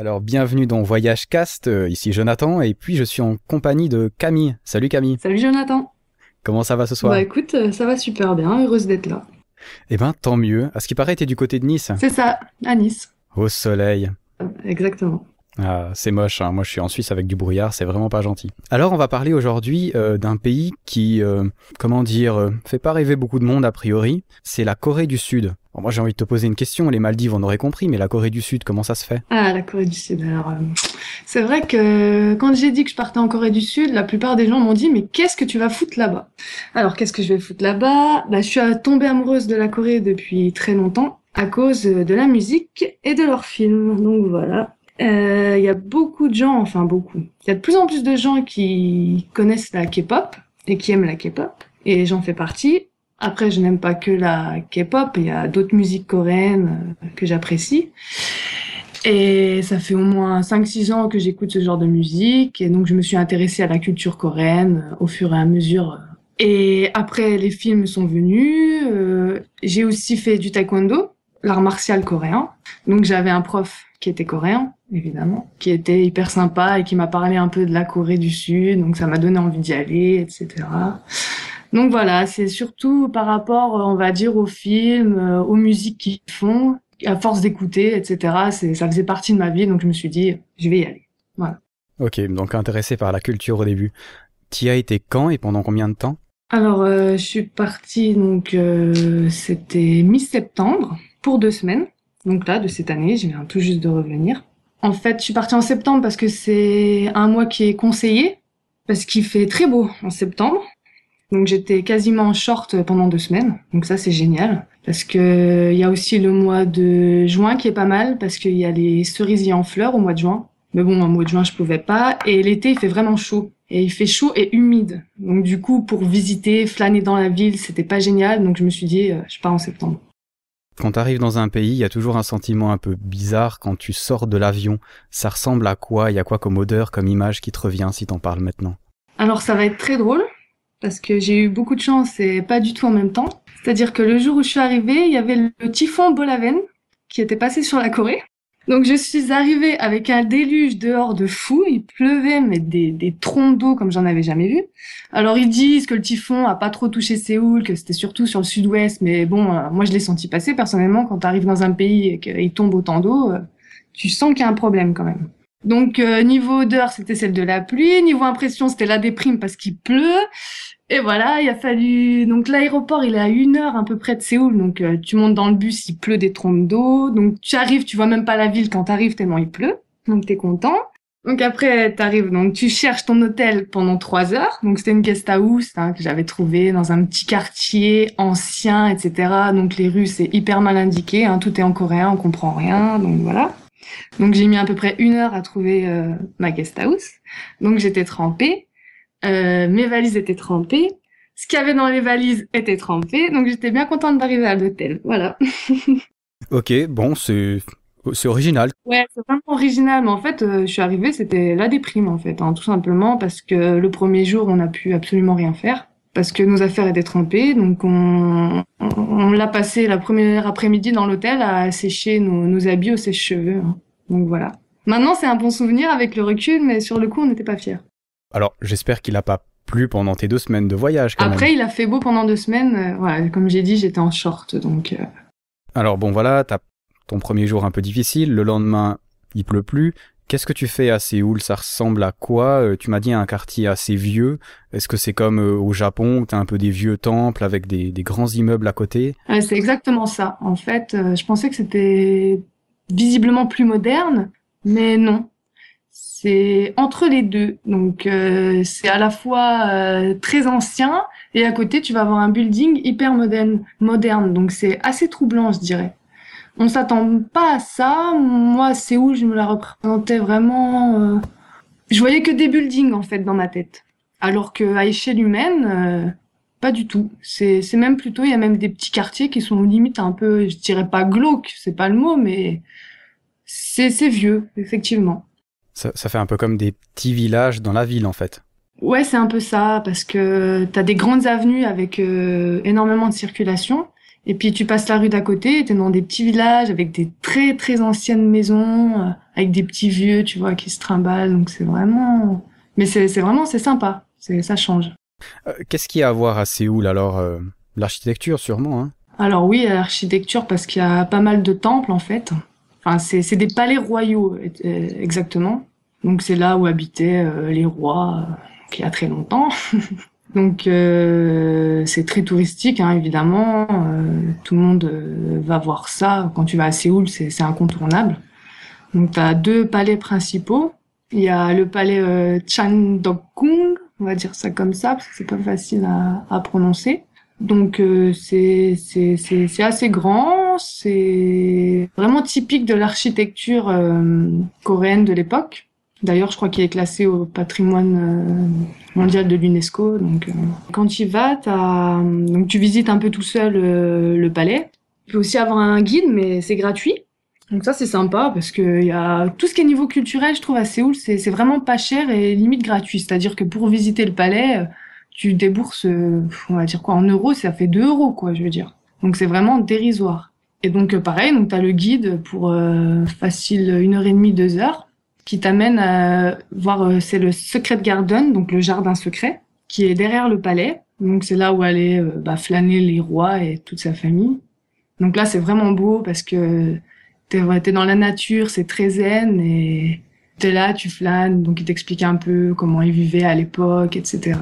Alors bienvenue dans Voyage Cast, euh, ici Jonathan et puis je suis en compagnie de Camille. Salut Camille. Salut Jonathan. Comment ça va ce soir Bah écoute, euh, ça va super bien, heureuse d'être là. Eh ben tant mieux. À ce qui paraît, t'es du côté de Nice. C'est ça, à Nice. Au soleil. Exactement. Ah, c'est moche, hein. moi je suis en Suisse avec du brouillard, c'est vraiment pas gentil. Alors on va parler aujourd'hui euh, d'un pays qui, euh, comment dire, euh, fait pas rêver beaucoup de monde a priori, c'est la Corée du Sud. Bon, moi j'ai envie de te poser une question, les Maldives on aurait compris, mais la Corée du Sud, comment ça se fait? Ah, la Corée du Sud, alors... c'est vrai que quand j'ai dit que je partais en Corée du Sud, la plupart des gens m'ont dit mais qu'est-ce que tu vas foutre là-bas? Alors qu'est-ce que je vais foutre là-bas? Bah, Je suis tombée amoureuse de la Corée depuis très longtemps à cause de la musique et de leurs films, donc voilà. Il euh, y a beaucoup de gens, enfin beaucoup. Il y a de plus en plus de gens qui connaissent la K-pop et qui aiment la K-pop. Et j'en fais partie. Après, je n'aime pas que la K-pop. Il y a d'autres musiques coréennes euh, que j'apprécie. Et ça fait au moins 5-6 ans que j'écoute ce genre de musique. Et donc, je me suis intéressée à la culture coréenne euh, au fur et à mesure. Et après, les films sont venus. Euh, j'ai aussi fait du taekwondo, l'art martial coréen. Donc, j'avais un prof qui était coréen évidemment, qui était hyper sympa et qui m'a parlé un peu de la Corée du Sud, donc ça m'a donné envie d'y aller, etc. Donc voilà, c'est surtout par rapport, on va dire, aux films, euh, aux musiques qu'ils font, à force d'écouter, etc. Ça faisait partie de ma vie, donc je me suis dit, je vais y aller. Voilà. Ok, donc intéressé par la culture au début. Tu as été quand et pendant combien de temps? Alors, euh, je suis partie, donc euh, c'était mi-septembre, pour deux semaines. Donc là, de cette année, je viens tout juste de revenir. En fait, je suis partie en septembre parce que c'est un mois qui est conseillé, parce qu'il fait très beau en septembre. Donc j'étais quasiment en short pendant deux semaines. Donc ça c'est génial. Parce que il y a aussi le mois de juin qui est pas mal parce qu'il y a les cerisiers en fleurs au mois de juin. Mais bon, au mois de juin je pouvais pas. Et l'été il fait vraiment chaud. Et il fait chaud et humide. Donc du coup pour visiter, flâner dans la ville, c'était pas génial. Donc je me suis dit euh, je pars en septembre. Quand tu arrives dans un pays, il y a toujours un sentiment un peu bizarre quand tu sors de l'avion. Ça ressemble à quoi? Il y a quoi comme odeur, comme image qui te revient si t'en parles maintenant? Alors ça va être très drôle parce que j'ai eu beaucoup de chance et pas du tout en même temps. C'est-à-dire que le jour où je suis arrivée, il y avait le typhon Bolaven qui était passé sur la Corée. Donc je suis arrivée avec un déluge dehors de fou, il pleuvait mais des, des trompes d'eau comme j'en avais jamais vu. Alors ils disent que le typhon a pas trop touché Séoul, que c'était surtout sur le sud-ouest, mais bon, euh, moi je l'ai senti passer personnellement quand tu arrives dans un pays et qu'il tombe autant d'eau, euh, tu sens qu'il y a un problème quand même. Donc euh, niveau odeur, c'était celle de la pluie, niveau impression, c'était la déprime parce qu'il pleut. Et voilà, il a fallu. Donc l'aéroport, il est à une heure à peu près de Séoul. Donc euh, tu montes dans le bus, il pleut des trompes d'eau. Donc tu arrives, tu vois même pas la ville quand t'arrives tellement il pleut. Donc t'es content. Donc après t'arrives, donc tu cherches ton hôtel pendant trois heures. Donc c'était une guest house hein, que j'avais trouvé dans un petit quartier ancien, etc. Donc les rues c'est hyper mal indiqué. Hein, tout est en coréen, on comprend rien. Donc voilà. Donc j'ai mis à peu près une heure à trouver euh, ma guest house. Donc j'étais trempée. Euh, mes valises étaient trempées. Ce qu'il y avait dans les valises était trempé. Donc j'étais bien contente d'arriver à l'hôtel. Voilà. ok, bon, c'est c'est original. Ouais, c'est vraiment original. Mais en fait, euh, je suis arrivée, c'était la déprime en fait, hein, tout simplement parce que le premier jour, on n'a pu absolument rien faire parce que nos affaires étaient trempées. Donc on, on, l'a passé la première après-midi dans l'hôtel à sécher nos, nos habits au sèche-cheveux. Hein. Donc voilà. Maintenant, c'est un bon souvenir avec le recul, mais sur le coup, on n'était pas fiers. Alors, j'espère qu'il n'a pas plu pendant tes deux semaines de voyage. Après, il a fait beau pendant deux semaines. Euh, voilà, comme j'ai dit, j'étais en short, donc. Euh. Alors bon, voilà, t'as ton premier jour un peu difficile. Le lendemain, il pleut plus. Qu'est-ce que tu fais à Séoul? Ça ressemble à quoi? Euh, Tu m'as dit un quartier assez vieux. Est-ce que c'est comme au Japon, où t'as un peu des vieux temples avec des, des grands immeubles à côté? C'est exactement ça. En fait, je pensais que c'était visiblement plus moderne, mais non c'est entre les deux. Donc euh, c'est à la fois euh, très ancien et à côté tu vas avoir un building hyper moderne. Donc c'est assez troublant, je dirais. On s'attend pas à ça. Moi, c'est où je me la représentais vraiment. Euh, je voyais que des buildings en fait dans ma tête, alors que à échelle humaine, pas du tout. C'est même plutôt il y a même des petits quartiers qui sont limite un peu, je dirais pas glauques, c'est pas le mot, mais c'est c'est vieux effectivement. Ça, fait un peu comme des petits villages dans la ville, en fait. Ouais, c'est un peu ça, parce que tu as des grandes avenues avec euh, énormément de circulation. Et puis tu passes la rue d'à côté, t'es dans des petits villages avec des très très anciennes maisons, euh, avec des petits vieux, tu vois, qui se trimballent. Donc c'est vraiment, mais c'est vraiment c'est sympa, ça change. Euh, qu'est-ce qu'il y a à voir à Séoul alors L'architecture sûrement. Hein? Alors oui, l'architecture parce qu'il y a pas mal de temples en fait. C'est des palais royaux exactement. Donc c'est là où habitaient les rois il y a très longtemps. Donc euh, c'est très touristique, hein, évidemment. Euh, tout le monde euh, va voir ça. Quand tu vas à Séoul, c'est incontournable. Donc tu as deux palais principaux. Il y a le palais euh, Chandokgung, on va dire ça comme ça, parce que c'est pas facile à, à prononcer. Donc euh, c'est assez grand, c'est vraiment typique de l'architecture coréenne de l'époque. D'ailleurs, je crois qu'il est classé au patrimoine euh, mondial de l'UNESCO. Donc, euh, quand tu y vas, donc tu visites un peu tout seul euh, le palais. Tu peux aussi avoir un guide, mais c'est gratuit. Donc ça, c'est sympa parce que tout ce qui est niveau culturel, je trouve à Séoul, c'est vraiment pas cher et limite gratuit. C'est-à-dire que pour visiter le palais, tu débourses, on va dire quoi, en euros, ça fait 2 euros, quoi, je veux dire. Donc c'est vraiment dérisoire. Et donc pareil, donc t'as le guide pour facile une heure et demie, deux heures qui t'amène à voir, euh, c'est le Secret Garden, donc le jardin secret, qui est derrière le palais. Donc c'est là où allaient euh, bah, flâner les rois et toute sa famille. Donc là c'est vraiment beau parce que t'es es dans la nature, c'est très zen et t'es là, tu flânes, donc il t'explique un peu comment ils vivaient à l'époque, etc.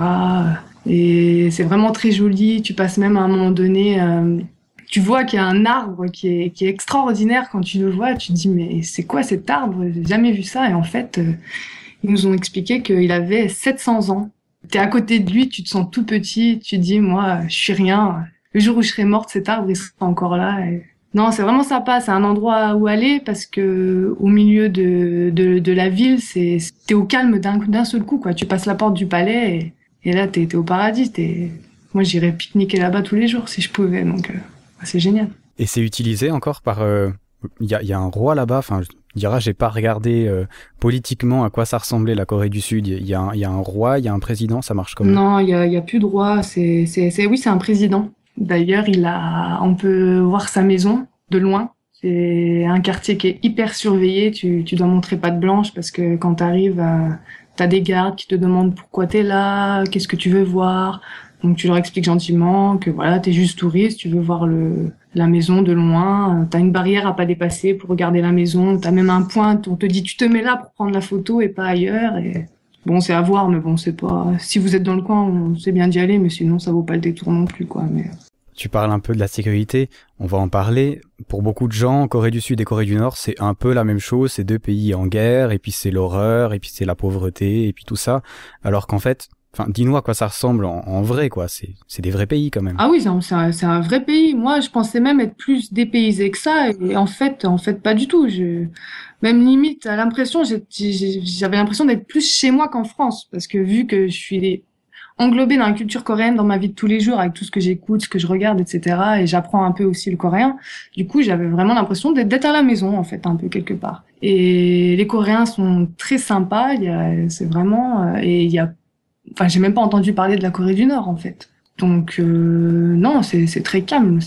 Et c'est vraiment très joli. Tu passes même à un moment donné euh, tu vois qu'il y a un arbre qui est, qui est extraordinaire quand tu le vois. Tu te dis, mais c'est quoi cet arbre? J'ai jamais vu ça. Et en fait, euh, ils nous ont expliqué qu'il avait 700 ans. Tu es à côté de lui, tu te sens tout petit. Tu te dis, moi, je suis rien. Le jour où je serai morte, cet arbre, il sera encore là. Non, c'est vraiment sympa. C'est un endroit où aller parce que au milieu de, de, de la ville, c'est t'es au calme d'un seul coup. quoi. Tu passes la porte du palais et, et là, t'es es au paradis. Es... Moi, j'irais pique-niquer là-bas tous les jours si je pouvais. Donc, euh, c'est génial. Et c'est utilisé encore par. Euh, il y, a, y, a, un roi là-bas. Enfin, je dirais, j'ai pas regardé euh, politiquement à quoi ça ressemblait la Corée du Sud. Il y, a un, y a un roi, il y a un président. Ça marche comment Non, il y a, plus de roi. C'est, c'est, oui, c'est un président. D'ailleurs, il a. On peut voir sa maison de loin. C'est un quartier qui est hyper surveillé. Tu, tu dois montrer pas de blanche parce que quand tu arrives, euh, tu as des gardes qui te demandent pourquoi tu es là, qu'est-ce que tu veux voir. Donc tu leur expliques gentiment que voilà, tu es juste touriste, tu veux voir le, la maison de loin, tu as une barrière à pas dépasser pour regarder la maison, tu as même un point, on te dit tu te mets là pour prendre la photo et pas ailleurs. Et bon, c'est à voir, mais bon, c'est pas. Si vous êtes dans le coin, on sait bien d'y aller, mais sinon ça vaut pas le détour non plus, quoi. Mais tu parles un peu de la sécurité, on va en parler. Pour beaucoup de gens, Corée du Sud et Corée du Nord, c'est un peu la même chose, c'est deux pays en guerre, et puis c'est l'horreur, et puis c'est la pauvreté, et puis tout ça. Alors qu'en fait, Enfin, dis-nous à quoi ça ressemble en, vrai, quoi. C'est des vrais pays quand même. Ah oui, c'est un, un, vrai pays. Moi, je pensais même être plus dépaysé que ça, et en fait, en fait, pas du tout. Je, même limite, à l'impression, j'avais l'impression d'être plus chez moi qu'en France, parce que vu que je suis englobée dans la culture coréenne dans ma vie de tous les jours, avec tout ce que j'écoute, ce que je regarde, etc., et j'apprends un peu aussi le coréen. Du coup, j'avais vraiment l'impression d'être à la maison, en fait, un peu quelque part. Et les Coréens sont très sympas. C'est vraiment, euh, et il y a Enfin, j'ai même pas entendu parler de la Corée du Nord, en fait. Donc, euh, non, c'est très calme.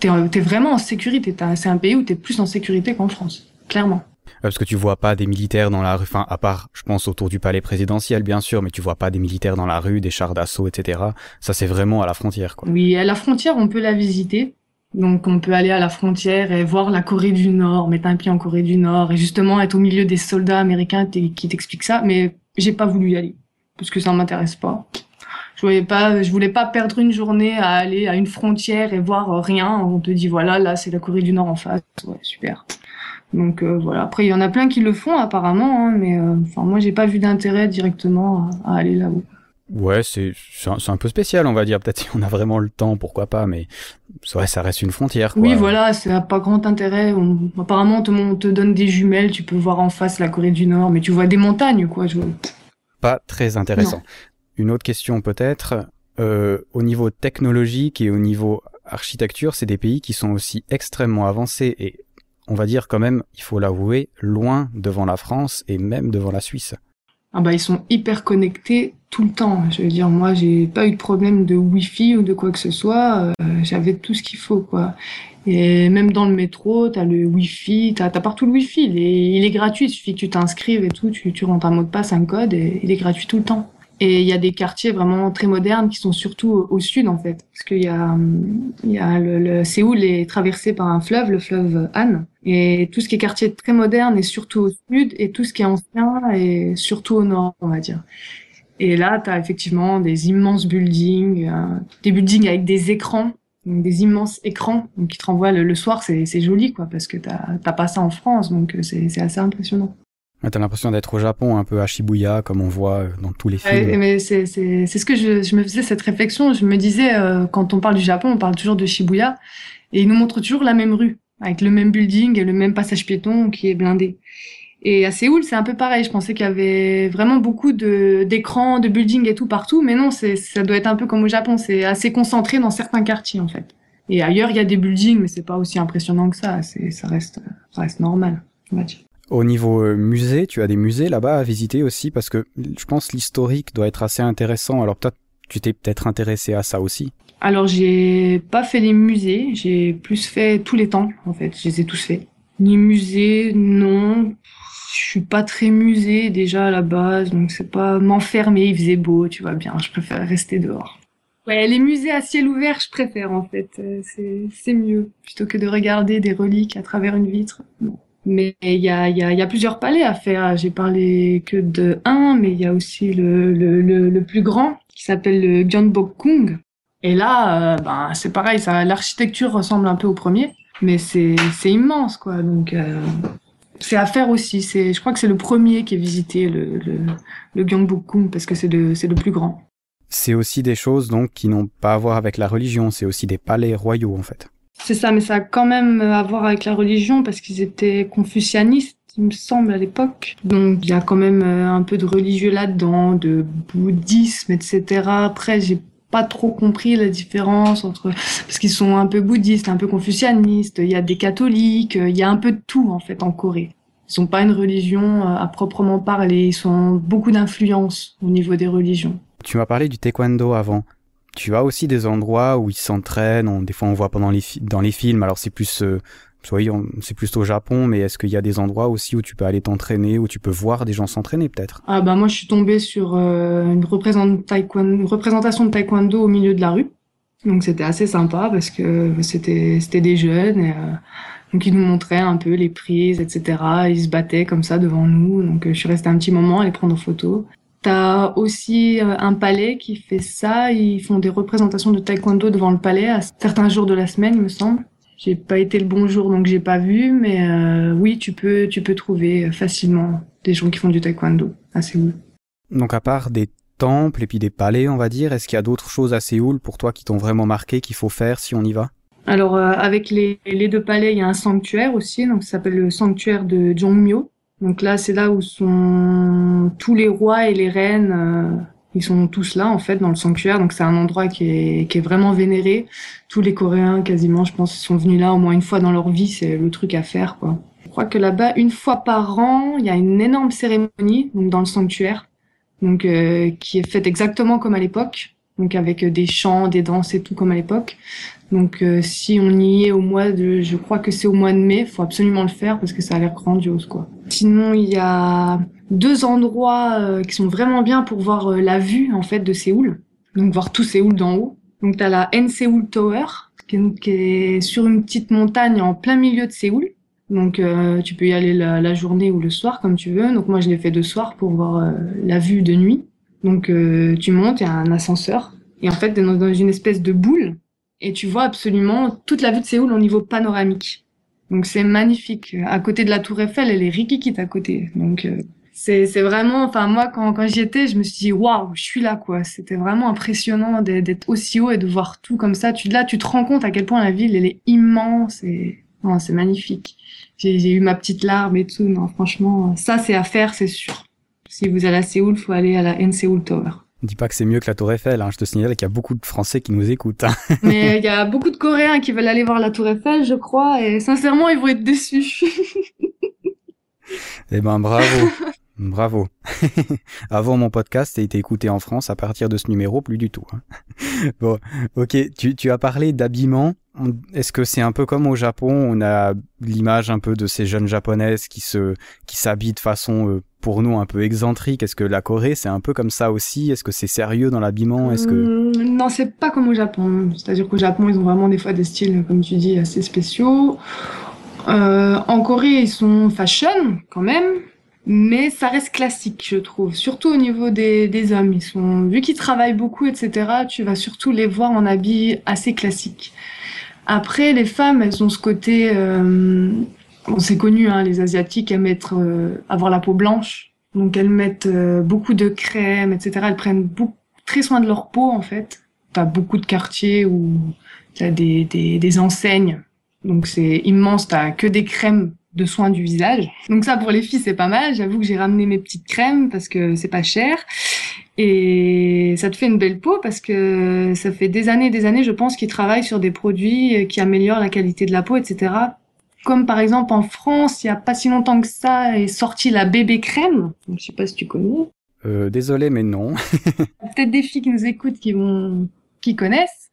T'es es vraiment en sécurité. C'est un pays où t'es plus en sécurité qu'en France, clairement. Parce que tu vois pas des militaires dans la rue, enfin, à part, je pense, autour du palais présidentiel, bien sûr, mais tu vois pas des militaires dans la rue, des chars d'assaut, etc. Ça, c'est vraiment à la frontière, quoi. Oui, à la frontière, on peut la visiter. Donc, on peut aller à la frontière et voir la Corée du Nord, mettre un pied en Corée du Nord et justement être au milieu des soldats américains qui t'expliquent ça. Mais j'ai pas voulu y aller parce que ça m'intéresse pas. Je voyais pas, je voulais pas perdre une journée à aller à une frontière et voir rien. On te dit voilà, là c'est la Corée du Nord en face. Ouais, super. Donc euh, voilà. Après il y en a plein qui le font apparemment, hein, mais euh, enfin moi j'ai pas vu d'intérêt directement à, aller là-haut. Ouais, c'est un, un, peu spécial, on va dire. Peut-être si on a vraiment le temps, pourquoi pas, mais ouais, ça reste une frontière. Quoi. Oui, voilà, ça n'a pas grand intérêt. apparemment, on te, on te, donne des jumelles, tu peux voir en face la Corée du Nord, mais tu vois des montagnes, quoi. Je pas très intéressant. Une autre question peut-être, euh, au niveau technologique et au niveau architecture, c'est des pays qui sont aussi extrêmement avancés et on va dire quand même, il faut l'avouer, loin devant la France et même devant la Suisse. Ah bah ils sont hyper connectés tout le temps. Je veux dire, moi, j'ai pas eu de problème de Wi-Fi ou de quoi que ce soit. Euh, j'avais tout ce qu'il faut, quoi. Et même dans le métro, t'as le Wi-Fi, t'as as partout le Wi-Fi. Il est, il est gratuit, il suffit que tu t'inscrives et tout, tu, tu rentres un mot de passe, un code, et il est gratuit tout le temps. Et il y a des quartiers vraiment très modernes qui sont surtout au, sud, en fait. Parce qu'il y a, y a le, le, Séoul est traversé par un fleuve, le fleuve Han. Et tout ce qui est quartier très moderne est surtout au sud, et tout ce qui est ancien est surtout au nord, on va dire. Et là, tu as effectivement des immenses buildings, euh, des buildings avec des écrans, des immenses écrans donc, qui te renvoient le, soir. C'est joli, quoi, parce que t'as pas ça en France, donc euh, c'est assez impressionnant. T'as l'impression d'être au Japon, un peu à Shibuya, comme on voit euh, dans tous les films. mais c'est ce que je, je, me faisais cette réflexion. Je me disais, quand on parle du Japon, on parle toujours de Shibuya, et ils nous montrent toujours la même rue, avec le même building et le même passage piéton qui est blindé. Et à Séoul, c'est un peu pareil. Je pensais qu'il y avait vraiment beaucoup de d'écrans, de buildings et tout partout, mais non, ça doit être un peu comme au Japon. C'est assez concentré dans certains quartiers en fait. Et ailleurs, il y a des buildings, mais c'est pas aussi impressionnant que ça. Ça reste ça reste normal, on va dire. Au niveau euh, musée, tu as des musées là-bas à visiter aussi? Parce que je pense l'historique doit être assez intéressant. Alors peut-être tu t'es peut-être intéressé à ça aussi. Alors j'ai pas fait les musées, j'ai plus fait tous les temps en fait. Je les ai tous faits. Ni musée, non suis pas très musée déjà à la base, donc c'est pas m'enfermer, il faisait beau, tu vois bien, je préfère rester dehors. Ouais, les musées à ciel ouvert, je préfère en fait, euh, c'est mieux plutôt que de regarder des reliques à travers une vitre. Mais il y a, y, a, plusieurs palais à faire. J'ai parlé que de un, mais il y a aussi le, le, le, plus grand qui s'appelle le Gyeongbokgung. Et là, euh, ben, c'est pareil, l'architecture ressemble un peu au premier, mais c'est, c'est immense, quoi. Donc, euh, c'est à faire aussi. C'est, je crois que c'est le premier qui est visité, le, le, le Gyeongbokgung, parce que c'est le, c'est le plus grand. C'est aussi des choses donc qui n'ont pas à voir avec la religion, c'est aussi des palais royaux en fait. C'est ça, mais ça a quand même à voir avec la religion parce qu'ils étaient confucianistes, il me semble, à l'époque. Donc il y a quand même euh, un peu de religieux là-dedans, de bouddhisme, etc. Après, j'ai pas trop compris la différence entre parce qu'ils sont un peu bouddhistes, un peu confucianistes, il y a des catholiques, il y a un peu de tout en fait en Corée. Ils sont pas une religion euh, à proprement parler, ils sont beaucoup d'influence au niveau des religions. Tu m'as parlé du taekwondo avant. Tu as aussi des endroits où ils s'entraînent, des fois on voit pendant les dans les films, alors c'est plus euh, c'est plus au Japon, mais est-ce qu'il y a des endroits aussi où tu peux aller t'entraîner, où tu peux voir des gens s'entraîner peut-être? Ah bah moi je suis tombée sur euh, une, représentation de taekwondo au milieu de la rue, donc c'était assez sympa parce que c'était c'était des jeunes et euh, donc ils nous montraient un peu les prises, etc. Ils se battaient comme ça devant nous, donc euh, je suis restée un petit moment à les prendre en photo. T'as aussi un palais qui fait ça. Ils font des représentations de taekwondo devant le palais à certains jours de la semaine, il me semble. J'ai pas été le bon jour, donc j'ai pas vu, mais euh, oui, tu peux, tu peux trouver facilement des gens qui font du taekwondo à Séoul. Donc à part des temples et puis des palais, on va dire, est-ce qu'il y a d'autres choses à Séoul pour toi qui t'ont vraiment marqué qu'il faut faire si on y va? Alors euh, avec les, les, deux palais, il y a un sanctuaire aussi, donc ça s'appelle le sanctuaire de Jongmyo. Donc là, c'est là où sont tous les rois et les reines euh, ils sont tous là en fait dans le sanctuaire, donc c'est un endroit qui est, qui est vraiment vénéré. Tous les Coréens quasiment, je pense, sont venus là au moins une fois dans leur vie. C'est le truc à faire quoi. Je crois que là-bas, une fois par an, il y a une énorme cérémonie donc dans le sanctuaire, donc euh, qui est faite exactement comme à l'époque, donc avec des chants, des danses et tout comme à l'époque. Donc euh, si on y est au mois de, je crois que c'est au mois de mai, faut absolument le faire parce que ça a l'air grandiose quoi. Sinon il y a deux endroits euh, qui sont vraiment bien pour voir euh, la vue en fait de Séoul, donc voir tout Séoul d'en haut. Donc tu as la N Seoul Tower qui est, sur une petite montagne en plein milieu de Séoul. Donc euh, tu peux y aller la, journée ou le soir comme tu veux. Donc moi je l'ai fait de soir pour voir la vue de nuit. Donc tu montes, il y a un ascenseur et en fait dans, une espèce de boule et tu vois absolument toute la vue de Séoul au niveau panoramique. Donc c'est magnifique. À côté de la Tour Eiffel, elle est rikikite à côté. Donc c'est c'est vraiment enfin moi quand quand j'y étais je me suis dit waouh je suis là quoi c'était vraiment impressionnant d'être aussi haut et de voir tout comme ça tu là tu te rends compte à quel point la ville elle est immense et non c'est magnifique j'ai eu ma petite larme et tout non franchement ça c'est à faire c'est sûr si vous allez à Séoul faut aller à la N Seoul Tower Dis pas que c'est mieux que la Tour Eiffel, hein. je te signale qu'il y a beaucoup de Français qui nous écoutent. Hein. Mais il y a beaucoup de Coréens qui veulent aller voir la Tour Eiffel, je crois, et sincèrement, ils vont être déçus. eh ben, bravo. Bravo. Avant mon podcast a été écouté en France, à partir de ce numéro, plus du tout. Hein. bon, ok, tu, tu as parlé d'habillement. Est-ce que c'est un peu comme au Japon On a l'image un peu de ces jeunes japonaises qui se qui s'habillent de façon euh, pour nous un peu excentrique? Est-ce que la Corée c'est un peu comme ça aussi? Est-ce que c'est sérieux dans l'habillement? Est-ce que mmh, non, c'est pas comme au Japon. C'est-à-dire qu'au Japon ils ont vraiment des fois des styles comme tu dis assez spéciaux. Euh, en Corée ils sont fashion quand même. Mais ça reste classique, je trouve. Surtout au niveau des, des hommes. Ils sont, vu qu'ils travaillent beaucoup, etc., tu vas surtout les voir en habits assez classiques. Après, les femmes, elles ont ce côté, euh, c'est connu, hein, les asiatiques aiment être, euh, avoir la peau blanche, donc elles mettent euh, beaucoup de crème, etc. Elles prennent beaucoup, très soin de leur peau en fait. T'as beaucoup de quartiers où t'as des, des, des enseignes, donc c'est immense. T'as que des crèmes de soins du visage. Donc ça pour les filles c'est pas mal. J'avoue que j'ai ramené mes petites crèmes parce que c'est pas cher. Et ça te fait une belle peau parce que ça fait des années et des années, je pense, qu'ils travaillent sur des produits qui améliorent la qualité de la peau, etc. Comme par exemple en France, il y a pas si longtemps que ça est sorti la bébé crème. Je sais pas si tu connais. Euh, désolé, mais non. Peut-être des filles qui nous écoutent qui vont, qui connaissent.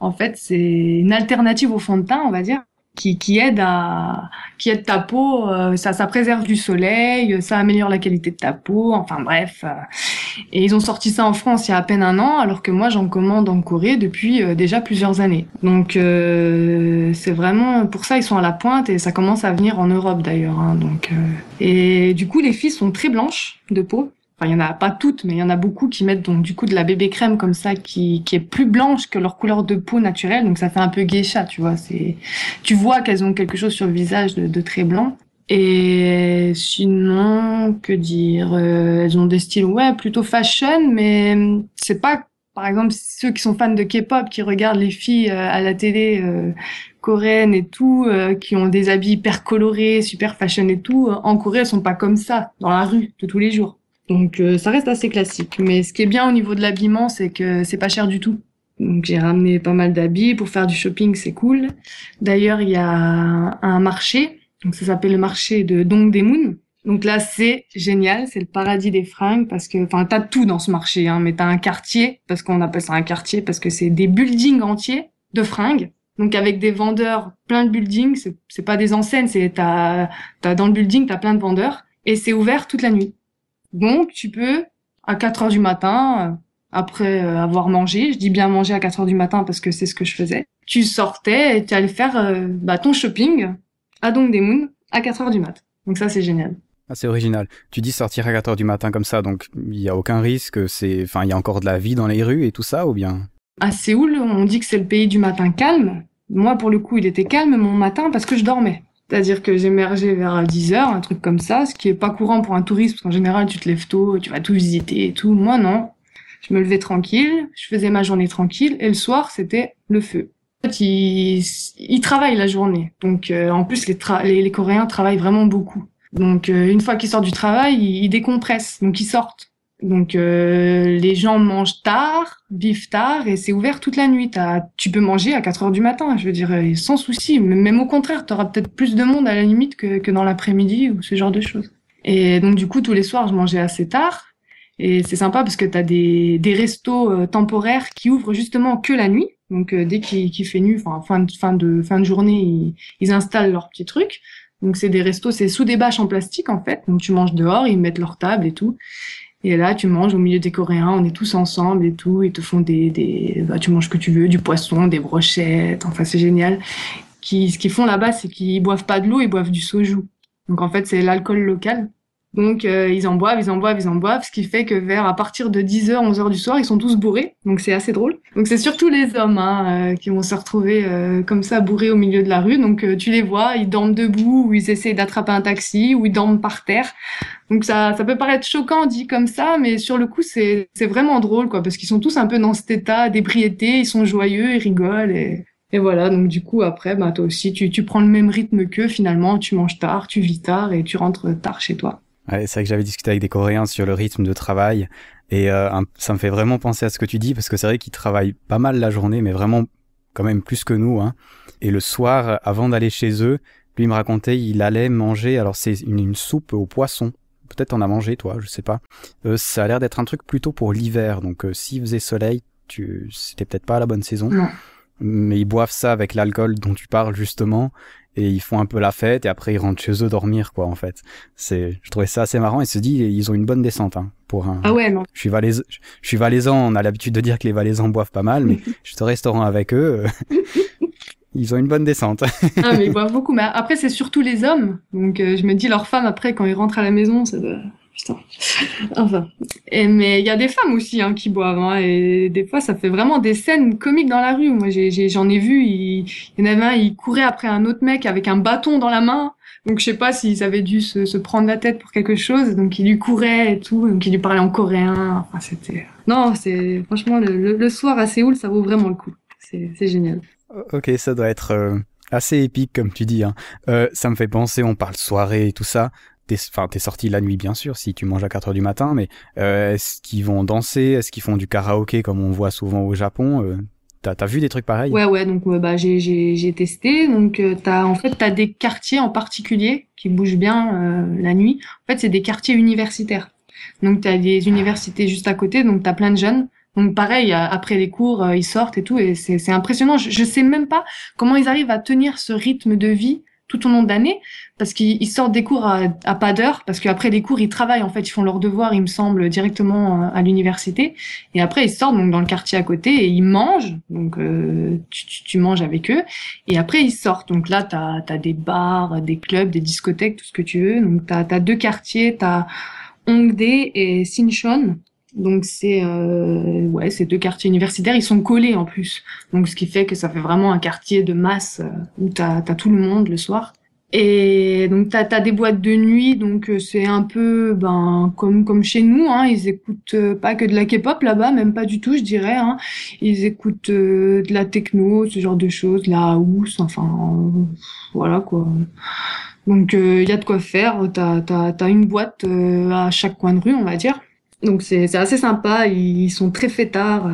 En fait, c'est une alternative au fond de teint, on va dire qui, qui aide à qui aide ta peau euh, ça ça préserve du soleil ça améliore la qualité de ta peau enfin bref euh. et ils ont sorti ça en France il y a à peine un an alors que moi j'en commande en Corée depuis euh, déjà plusieurs années. Donc c'est vraiment pour ça ils sont à la pointe et ça commence à venir en Europe d'ailleurs hein, donc et du coup les filles sont très blanches de peau Il y en a pas toutes, mais il y en a beaucoup qui mettent donc du coup de la bébé crème comme ça, qui, qui est plus blanche que leur couleur de peau naturelle, donc ça fait un peu geisha, tu vois. C'est, tu vois qu'elles ont quelque chose sur le visage de, de très blanc. Et sinon, que dire euh, Elles ont des styles, ouais, plutôt fashion, mais c'est pas, par exemple, ceux qui sont fans de K-pop, qui regardent les filles euh, à la télé euh, coréenne et tout, qui ont des habits hyper colorés, super fashion et tout. En Corée, elles sont pas comme ça dans la rue de tous les jours. Donc euh, ça reste assez classique. Mais ce qui est bien au niveau de l'habillement, c'est que c'est pas cher du tout. Donc j'ai ramené pas mal d'habits pour faire du shopping, c'est cool. D'ailleurs, il y a un marché, donc ça s'appelle le marché de Dongdaemun. Donc là, c'est génial, c'est le paradis des fringues parce que, enfin, t'as tout dans ce marché, hein, mais t'as un quartier parce qu'on appelle ça un quartier parce que c'est des buildings entiers de fringues. Donc avec des vendeurs, plein de buildings, c'est pas des enseignes, c'est t'as, t'as dans le building, t'as plein de vendeurs et c'est ouvert toute la nuit. Donc, tu peux, à 4 heures du matin, euh, après euh, avoir mangé, je dis bien manger à 4 heures du matin parce que c'est ce que je faisais, tu sortais et tu allais faire euh, bah, ton shopping à Dongdaemun à 4 heures du matin. Donc ça, c'est génial. Ah, c'est original. Tu dis sortir à 4 heures du matin comme ça, donc il n'y a aucun risque, c'est, enfin, il y a encore de la vie dans les rues et tout ça, ou bien? À Séoul, on dit que c'est le pays du matin calme. Moi, pour le coup, il était calme mon matin parce que je dormais. C'est-à-dire que j'émergeais vers 10 heures, un truc comme ça, ce qui est pas courant pour un touriste, parce qu'en général, tu te lèves tôt, tu vas tout visiter et tout. Moi, non. Je me levais tranquille, je faisais ma journée tranquille, et le soir, c'était le feu. En fait, ils, ils travaillent la journée. Donc, euh, en plus, les, les, les, Coréens travaillent vraiment beaucoup. Donc, euh, une fois qu'ils sortent du travail, ils décompressent. Donc, ils sortent. Donc euh, les gens mangent tard, vivent tard et c'est ouvert toute la nuit. tu peux manger à 4 heures du matin, je veux dire, sans souci. Même au contraire, tu auras peut-être plus de monde à la limite que, dans l'après-midi ou ce genre de choses. Et donc du coup, tous les soirs, je mangeais assez tard. Et c'est sympa parce que tu as des, restos euh, temporaires qui ouvrent justement que la nuit. Donc euh, dès qu'il fait nuit, enfin fin de, fin de, fin de journée, ils, ils installent leurs petits trucs. Donc c'est des restos, c'est sous des bâches en plastique en fait. Donc tu manges dehors, ils mettent leur table et tout. Et là, tu manges au milieu des Coréens, on est tous ensemble et tout, ils te font des, des bah, tu manges ce que tu veux, du poisson, des brochettes, enfin c'est génial. Qui, ce qu'ils font là-bas, c'est qu'ils boivent pas de l'eau, ils boivent du soju. Donc en fait, c'est l'alcool local. Donc euh, ils en boivent, ils en boivent, ils en boivent, ce qui fait que vers à partir de 10h, 11h du soir, ils sont tous bourrés. Donc c'est assez drôle. Donc c'est surtout les hommes hein, euh, qui vont se retrouver euh, comme ça bourrés au milieu de la rue. Donc tu les vois, ils dorment debout ou ils essaient d'attraper un taxi ou ils dorment par terre. Donc ça ça peut paraître choquant dit comme ça, mais sur le coup c'est c'est vraiment drôle quoi parce qu'ils sont tous un peu dans cet état d'ébriété, ils sont joyeux, ils rigolent et et voilà, donc du coup après, bah toi aussi, tu, tu prends le même rythme qu'eux finalement, tu manges tard, tu vis tard et tu rentres tard chez toi. Ouais, c'est vrai que j'avais discuté avec des Coréens sur le rythme de travail et euh, ça me fait vraiment penser à ce que tu dis parce que c'est vrai qu'ils travaillent pas mal la journée, mais vraiment quand même plus que nous. Hein. Et le soir, avant d'aller chez eux, lui me racontait, il allait manger. Alors c'est une, soupe au poisson peut-être en as mangé toi, je sais pas. Euh, ça a l'air d'être un truc plutôt pour l'hiver, donc euh, s'il faisait soleil, tu c'était peut-être pas la bonne saison. Non. Mais ils boivent ça avec l'alcool dont tu parles justement, et ils font un peu la fête et après ils rentrent chez eux dormir quoi en fait. C'est, je trouvais ça assez marrant et se dit ils ont une bonne descente hein, pour un. Ah ouais non. Je suis valais, je suis valaisan, on a l'habitude de dire que les valaisans boivent pas mal, mais je au restaurant avec eux. euh, Ils ont une bonne descente. Ah mais ils boivent beaucoup. Mais après c'est surtout les hommes. Donc euh, je me dis leurs femmes après quand ils rentrent à la maison ça doit. Putain. Enfin. Et, mais il y a des femmes aussi hein, qui boivent. Hein, et des fois ça fait vraiment des scènes comiques dans la rue. Moi j'en ai, vu. Il, il y en avait un, il courait après un autre mec avec un bâton dans la main. Donc je sais pas s'ils avaient dû se, se prendre la tête pour quelque chose. Donc il lui courait et tout. Donc il lui parlait en coréen. Enfin c'était. Non c'est franchement le, le, soir à Séoul ça vaut vraiment le coup. C'est, c'est génial. ok, ça doit être euh, assez épique comme tu dis. Hein. Euh, ça me fait penser, on parle soirée et tout ça. Enfin, t'es sorti la nuit bien sûr si tu manges à 4 heures du matin, mais euh, est-ce qu'ils vont danser, est-ce qu'ils font du karaoké comme on voit souvent au Japon? Euh, T'as, vu des trucs pareils? Ouais, ouais, donc ouais, bah, j'ai, testé. Donc, euh, t'as, en fait, t'as des quartiers en particulier qui bougent bien euh, la nuit. En fait, c'est des quartiers universitaires. Donc, t'as des universités juste à côté, donc t'as plein de jeunes. Donc, pareil, euh, après les cours, euh, ils sortent et tout, et c'est, c'est impressionnant. Je, je sais même pas comment ils arrivent à tenir ce rythme de vie tout au long de l'année, parce qu'ils ils sortent des cours à, à pas d'heure, parce qu'après les cours, ils travaillent, en fait, ils font leurs devoirs, il me semble, directement euh, à l'université. Et après, ils sortent donc dans le quartier à côté et ils mangent. Donc, euh, tu, tu, tu manges avec eux. Et après, ils sortent. Donc là, tu as, des bars, des clubs, des discothèques, tout ce que tu veux. Donc, tu as, deux quartiers. Tu as Hongdae et Sinchon. Donc, c'est euh, ouais, ces deux quartiers universitaires. Ils sont collés en plus. Donc, ce qui fait que ça fait vraiment un quartier de masse euh, où tu as, tout le monde le soir. Et donc t'as as des boîtes de nuit, donc euh, c'est un peu ben comme comme chez nous, hein, ils écoutent euh, pas que de la K-pop là-bas, même pas du tout, je dirais. Hein. Ils écoutent de la techno, ce genre de choses, la house, enfin voilà quoi. Donc il y a de quoi faire. T'as t'as t'as une boîte à chaque coin de rue, on va dire. Donc c'est assez sympa. Ils sont très fêtards.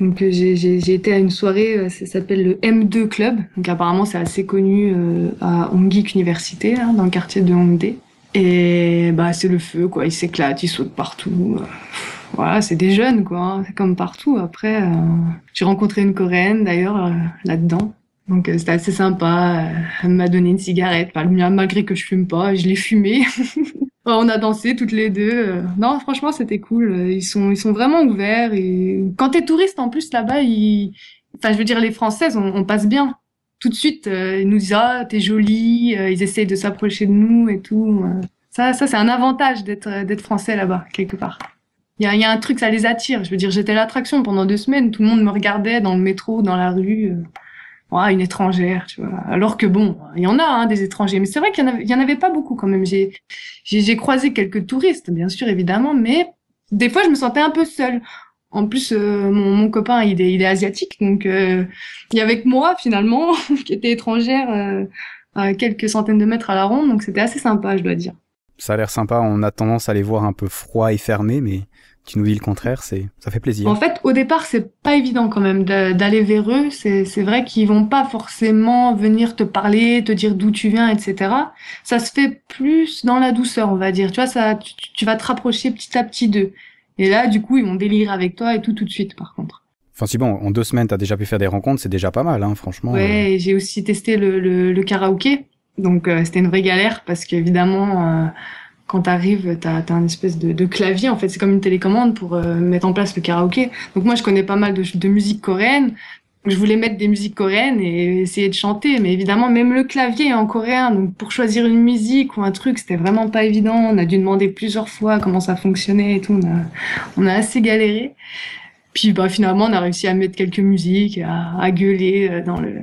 Donc euh, j'ai, été à une soirée, euh, ça s'appelle le M2 Club. Donc apparemment c'est assez connu euh, à Hongik Université, là, dans le quartier de Hongdae. Et bah c'est le feu quoi, ils s'éclatent, ils sautent partout. Voilà, c'est des jeunes quoi, hein. c'est comme partout. Après, j'ai rencontré une coréenne d'ailleurs là-dedans. Donc c'était assez sympa. Elle m'a donné une cigarette, enfin, malgré que je fume pas, je l'ai fumée. On a dansé toutes les deux. Euh, Non, franchement, c'était cool. Ils sont, ils sont vraiment ouverts. Et quand t'es touriste, en plus là-bas, ils, enfin, je veux dire, les Françaises, on, passe bien. Tout de suite, euh, ils nous disent ah t'es jolie. Euh, Ils essayent de s'approcher de nous et tout. Ça, ça c'est un avantage d'être, d'être français là-bas quelque part. Il y a, y a un truc, ça les attire. Je veux dire, j'étais l'attraction pendant deux semaines. Tout le monde me regardait dans le métro, dans la rue. Ouais, une étrangère, tu vois. Alors que bon, il y en a hein, des étrangers, mais c'est vrai qu'il y en avait, pas beaucoup quand même. J'ai, j'ai, croisé quelques touristes, bien sûr, évidemment, mais des fois je me sentais un peu seule. En plus, euh, mon, copain, il est, il est asiatique, donc euh, il y avait que moi finalement, qui était étrangère euh, à quelques centaines de mètres à la ronde, donc c'était assez sympa, je dois dire. Ça a l'air sympa, on a tendance à les voir un peu froids et fermés, mais tu nous dis le contraire, c'est ça fait plaisir. En fait, au départ, c'est pas évident quand même d'aller vers eux. C'est vrai qu'ils vont pas forcément venir te parler, te dire d'où tu viens, etc. Ça se fait plus dans la douceur, on va dire. Tu vois, ça, tu, tu vas te rapprocher petit à petit d'eux. Et là, du coup, ils vont délirer avec toi et tout tout de suite, par contre. Enfin si bon, en deux semaines t'as déjà pu faire des rencontres, c'est déjà pas mal, hein, franchement. euh. Ouais, et j'ai aussi testé le, le, le karaoké. Donc, euh, c'était une vraie galère parce qu'évidemment, euh, quand t'arrives, t'as as un espèce de, de clavier. En fait, c'est comme une télécommande pour euh, mettre en place le karaoké. Donc, moi, je connais pas mal de, de musique coréenne. Je voulais mettre des musiques coréennes et essayer de chanter. Mais évidemment, même le clavier est en coréen. Donc, pour choisir une musique ou un truc, c'était vraiment pas évident. On a dû demander plusieurs fois comment ça fonctionnait et tout. On a, on a assez galéré. Puis, bah, finalement, on a réussi à mettre quelques musiques, à, à gueuler euh, dans le,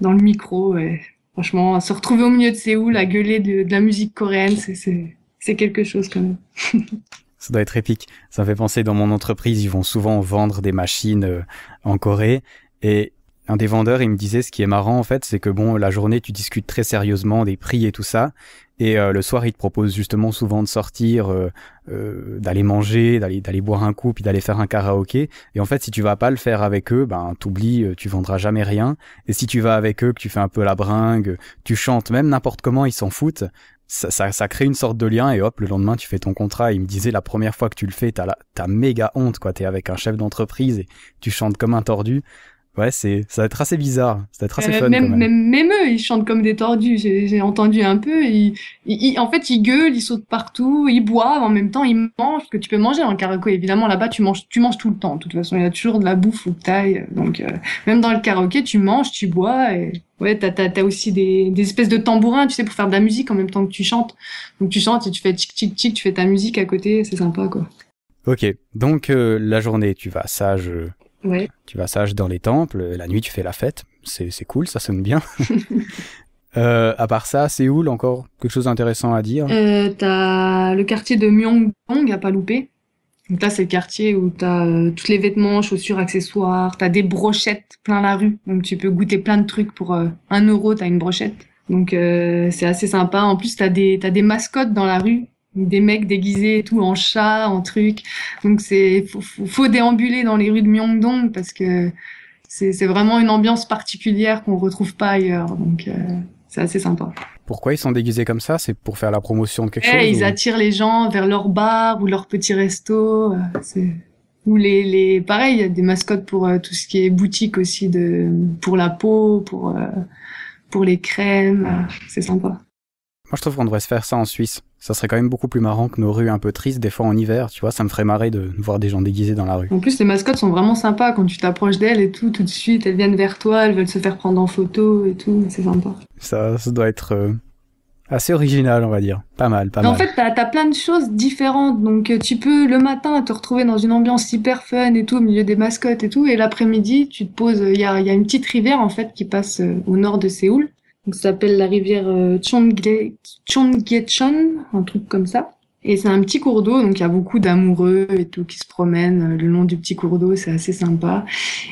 dans le micro. Franchement, se retrouver au milieu de Séoul à gueuler de, de la musique coréenne, c'est, quelque chose quand même. Ça doit être épique. Ça me fait penser dans mon entreprise, ils vont souvent vendre des machines euh, en Corée et un des vendeurs, il me disait ce qui est marrant en fait, c'est que bon, la journée tu discutes très sérieusement des prix et tout ça et euh, le soir, il te propose justement souvent de sortir, euh, euh, d'aller manger, d'aller d'aller boire un coup, puis d'aller faire un karaoké. Et en fait, si tu vas pas le faire avec eux, ben t'oublies, tu vendras jamais rien. Et si tu vas avec eux, que tu fais un peu la bringue, tu chantes même n'importe comment, ils s'en foutent. ça, ça, crée une sorte de lien et hop, le lendemain, tu fais ton contrat. Il me disait la première fois que tu le fais, t'as, la, t'as méga honte, quoi. T'es avec un chef d'entreprise et tu chantes comme un tordu. Ouais, c'est, ça va être assez bizarre. Ça va être assez euh, fun. Même, quand même. même, eux, ils chantent comme des tordus. J'ai, entendu un peu. Ils, en fait, ils gueulent, ils sautent partout, ils boivent en même temps, ils mangent. Que tu peux manger en karaoké. Évidemment, là-bas, tu manges, tu manges tout le temps. De toute façon, il y a toujours de la bouffe ou de taille. Donc, euh, même dans le karaoké, tu manges, tu bois. Et ouais, t'as, t'as, aussi des, des espèces de tambourins, tu sais, pour faire de la musique en même temps que tu chantes. Donc, tu chantes et tu fais tic tic tic, tu fais ta musique à côté. C'est sympa, quoi. Ok. Donc, euh, la journée, tu vas sage Ouais. Tu vas sage dans les temples, la nuit tu fais la fête, c'est cool, ça sonne bien. euh, à part ça, Séoul, encore quelque chose d'intéressant à dire? Euh, T'as le quartier de Myeongdong à pas louper. Donc là, c'est le quartier où t'as euh, tous les vêtements, chaussures, accessoires, t'as des brochettes plein la rue, donc tu peux goûter plein de trucs pour un euro, t'as une brochette. Donc c'est assez sympa. En plus, t'as des t'as des mascottes dans la rue des mecs déguisés et tout en chat, en truc. Donc c'est faut, faut, déambuler dans les rues de Myeongdong parce que c'est vraiment une ambiance particulière qu'on retrouve pas ailleurs. Donc euh, c'est assez sympa. Pourquoi ils sont déguisés comme ça? C'est pour faire la promotion de quelque chose Ils attirent les gens vers leur bar ou leur petit resto. Euh, ou les, les pareil, il y a des mascottes pour euh, tout ce qui est boutique aussi de pour la peau, pour pour les crèmes. c'est sympa. Moi, je trouve qu'on devrait se faire ça en Suisse. Ça serait quand même beaucoup plus marrant que nos rues un peu tristes, des fois en hiver, tu vois. Ça me ferait marrer de voir des gens déguisés dans la rue. En plus, les mascottes sont vraiment sympas. Quand tu t'approches d'elles et tout, tout de suite, elles viennent vers toi, elles veulent se faire prendre en photo et tout. C'est sympa. Ça, ça doit être euh, assez original, on va dire. Pas mal, pas mal. En fait, t'as as plein de choses différentes. Donc, euh, tu peux le matin te retrouver dans une ambiance hyper fun et tout, au milieu des mascottes et tout. Et l'après-midi, tu te poses. Il y a, y a une petite rivière, en fait, qui passe euh, au nord de Séoul s'appelle la rivière euh, un truc comme ça. Et c'est un petit cours d'eau, donc il y a beaucoup d'amoureux et tout qui se promènent euh, le long du petit cours d'eau, c'est assez sympa.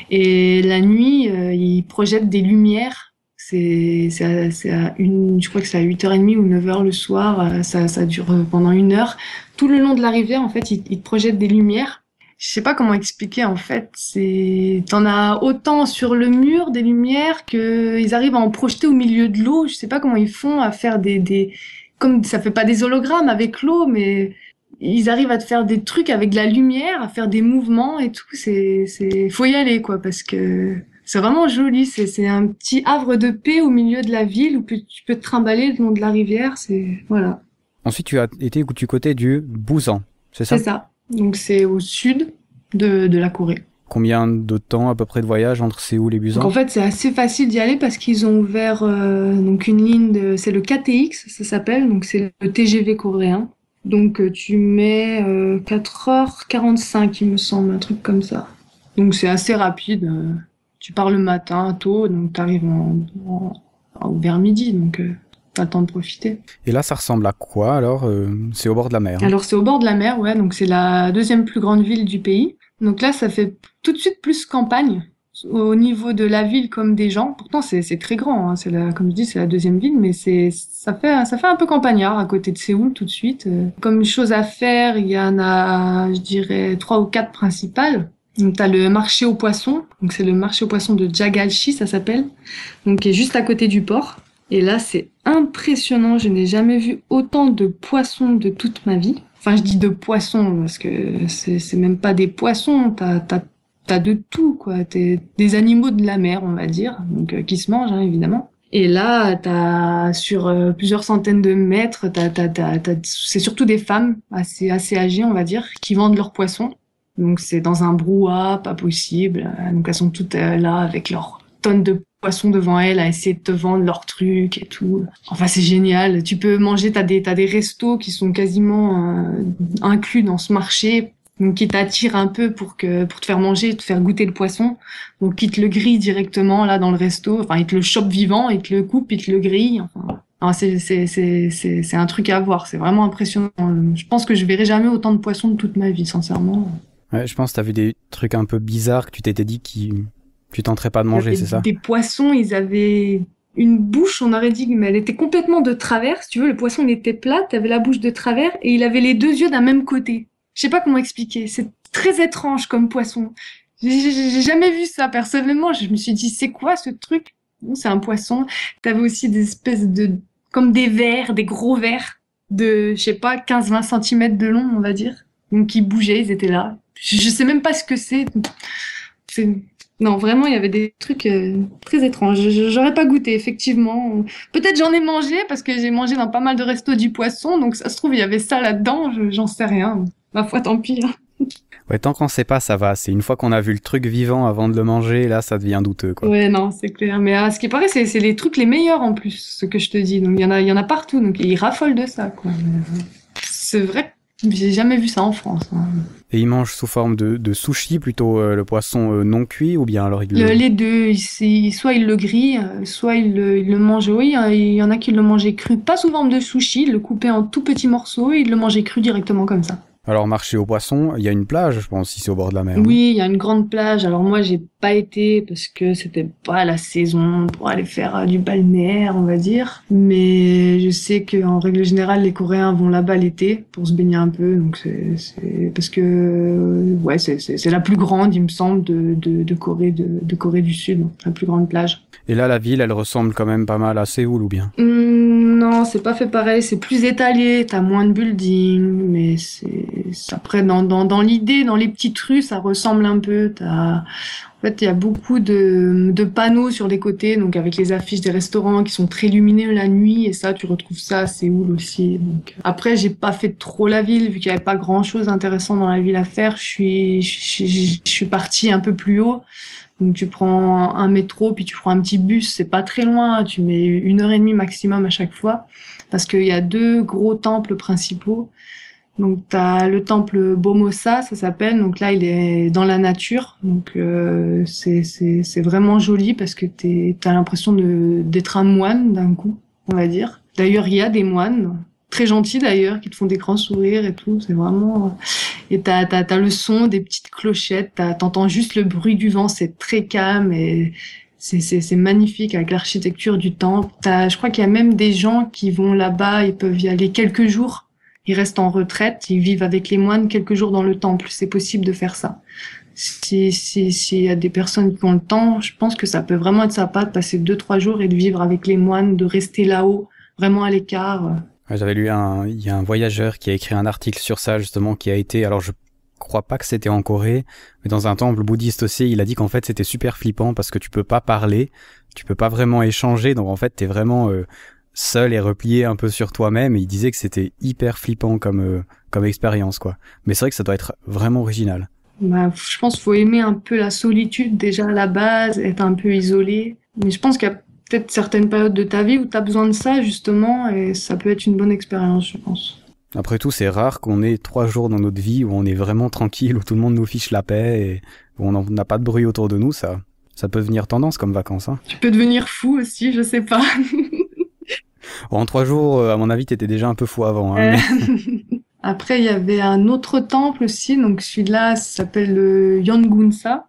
Et la nuit, euh, ils projettent des lumières. C'est à, une, je crois que c'est à 8h30 ou 9h le soir. Ça, ça dure pendant une heure. Tout le long de la rivière, en fait, ils, ils projettent des lumières je sais pas comment expliquer en fait. C'est, t'en as autant sur le mur des lumières que ils arrivent à en projeter au milieu de l'eau. Je sais pas comment ils font à faire des, des, comme ça fait pas des hologrammes avec l'eau, mais ils arrivent à te faire des trucs avec de la lumière, à faire des mouvements et tout. C'est, c'est, faut y aller quoi parce que c'est vraiment joli. C'est, c'est un petit havre de paix au milieu de la ville où tu peux te trimballer le long de la rivière. C'est, voilà. Ensuite, tu as été du côté du Busan, c'est ça? C'est ça. Donc c'est au sud de, de la Corée. Combien de temps à peu près de voyage entre Séoul et Busan? En fait, c'est assez facile d'y aller parce qu'ils ont ouvert euh, donc une ligne de, c'est le KTX, ça s'appelle, donc c'est le TGV coréen. Donc euh, tu mets euh, 4h45, il me semble, un truc comme ça. Donc c'est assez rapide. Euh, tu pars le matin tôt, donc tu arrives en, vers midi, donc t'as le temps de profiter. Et là, ça ressemble à quoi alors C'est au bord de la mer. Hein? Alors c'est au bord de la mer, ouais. Donc c'est la deuxième plus grande ville du pays. Donc là, ça fait tout de suite plus campagne au niveau de la ville comme des gens. Pourtant, c'est très grand. Hein. C'est comme je dis, c'est la deuxième ville, mais c'est ça fait ça fait un peu campagnard à côté de Séoul tout de suite. Euh, comme chose à faire, il y en a, je dirais, trois ou quatre principales. Donc t'as le marché aux poissons. Donc c'est le marché aux poissons de Jagalchi, ça s'appelle. Donc qui est juste à côté du port. Et là, c'est impressionnant. Je n'ai jamais vu autant de poissons de toute ma vie. Enfin, je dis de poissons parce que c'est même pas des poissons. T'as as, de tout, quoi. T'es des animaux de la mer, on va dire, donc euh, qui se mangent hein, évidemment. Et là, t'as sur euh, plusieurs centaines de mètres, c'est surtout des femmes assez assez âgées, on va dire, qui vendent leurs poissons. Donc c'est dans un brouhaha, pas possible. Donc elles sont toutes euh, là avec leurs tonnes de poissons devant elles à essayer de te vendre leurs trucs et tout. Enfin, c'est génial. Tu peux manger, t'as des, t'as des restos qui sont quasiment euh, inclus dans ce marché, donc qui t'attirent un peu pour que, pour te faire manger, te faire goûter le poisson. Donc, ils te le grillent directement là dans le resto. Enfin, ils te le chopent vivant, ils te le coupent, ils te le grillent. Enfin, c'est, c'est, c'est, c'est, c'est un truc à voir. C'est vraiment impressionnant. Je pense que je verrai jamais autant de poissons de toute ma vie, sincèrement. Ouais, je pense que t'as vu des trucs un peu bizarres que tu t'étais dit qui tu tenterais pas de manger, c'est ça Des poissons, ils avaient une bouche, on aurait dit, mais elle était complètement de travers. Si tu veux, le poisson, il était plat, t'avais la bouche de travers, et il avait les deux yeux d'un même côté. Je sais pas comment expliquer. C'est très étrange comme poisson. J'ai jamais vu ça personnellement. Je me suis dit, c'est quoi ce truc? C'est un poisson. T'avais aussi des espèces de comme des vers, des gros vers de, je sais pas, 15-20 cm de long, on va dire. Donc qui bougeaient, ils étaient là. Je, je sais même pas ce que c'est. C'est non, vraiment, il y avait des trucs euh, très étranges. J'aurais pas goûté, effectivement. Peut-être j'en ai mangé parce que j'ai mangé dans pas mal de restos du poisson, donc ça se trouve il y avait ça là-dedans. J'en sais rien. Ma foi, tant pis. Hein. Ouais, tant qu'on sait pas, ça va. C'est une fois qu'on a vu le truc vivant avant de le manger, là, ça devient douteux, quoi. Ouais, non, c'est clair. Mais à ce qui paraît, c'est, c'est les trucs les meilleurs en plus, ce que je te dis. Donc il y en a, il y en a partout. Donc ils raffolent de ça, quoi. Euh, c'est vrai j'ai jamais vu ça en France. Hein. Et ils mangent sous forme de, de sushi plutôt euh, le poisson euh, non cuit ou bien alors ils le... Les deux, soit ils le grillent, euh, soit ils le, ils le mangent. Oui, il y en a qui le mangeaient cru, pas sous forme de sushi, ils le coupaient en tout petits morceaux et ils le mangeaient cru directement comme ça. Alors, marché aux poissons, il y a une plage, je pense, si c'est au bord de la mer. Oui, il y a une grande plage. Alors moi, j'ai pas été parce que c'était pas la saison pour aller faire euh, du balnéaire, on va dire. Mais je sais qu'en règle générale, les Coréens vont là-bas l'été pour se baigner un peu. Donc c'est parce que euh, ouais, c'est la plus grande, il me semble, de, de, de Corée de, de, Corée du Sud, la plus grande plage. Et là, la ville, elle ressemble quand même pas mal à Séoul ou bien? Hum, C'est pas fait pareil. C'est plus étalé. T'as moins de buildings, mais c'est après dans, dans, dans l'idée, dans les petites rues, ça ressemble un peu. As... En fait, il y a beaucoup de, de panneaux sur les côtés, donc avec les affiches des restaurants qui sont très lumineux la nuit, et ça, tu retrouves ça à Séoul aussi. Donc, après, j'ai pas fait trop la ville, vu qu'il y avait pas grand chose d'intéressant dans la ville à faire. Je suis partie un peu plus haut. Donc tu prends un métro, puis tu prends un petit bus, c'est pas très loin, tu mets une heure et demie maximum à chaque fois, parce qu'il y a deux gros temples principaux. Donc tu as le temple Bomosa, ça s'appelle. Donc là, il est dans la nature. Donc euh, c'est vraiment joli parce que tu as l'impression d'être un moine d'un coup, on va dire. D'ailleurs, il y a des moines très gentils d'ailleurs qui te font des grands sourires et tout. C'est vraiment et t'as as, as, le son des petites clochettes. T'entends juste le bruit du vent. C'est très calme et c'est magnifique avec l'architecture du temple. je crois qu'il y a même des gens qui vont là-bas. Ils peuvent y aller quelques jours ils restent en retraite, ils vivent avec les moines quelques jours dans le temple. C'est possible de faire ça. S'il si, si, y a des personnes qui ont le temps, je pense que ça peut vraiment être sympa de passer deux, trois jours et de vivre avec les moines, de rester là-haut, vraiment à l'écart. J'avais lu un, il y a un voyageur qui a écrit un article sur ça, justement, qui a été, alors je crois pas que c'était en Corée, mais dans un temple bouddhiste aussi, il a dit qu'en fait c'était super flippant parce que tu peux pas parler, tu peux pas vraiment échanger, donc en fait t'es vraiment euh, seul et replié un peu sur toi-même. Il disait que c'était hyper flippant comme euh, comme expérience, quoi. Mais c'est vrai que ça doit être vraiment original. Bah, je pense qu'il faut aimer un peu la solitude déjà à la base, être un peu isolé. Mais je pense qu'il y a peut-être certaines périodes de ta vie où tu as besoin de ça justement, et ça peut être une bonne expérience, je pense. Après tout, c'est rare qu'on ait trois jours dans notre vie où on est vraiment tranquille, où tout le monde nous fiche la paix et où on n'a pas de bruit autour de nous. Ça, ça peut devenir tendance comme vacances. Hein. Tu peux devenir fou aussi, je sais pas. en trois jours, euh, à mon avis, t'étais déjà un peu fou avant. Hein, euh, Après, il y avait un autre temple aussi, donc celui-là s'appelle le Yangunsa.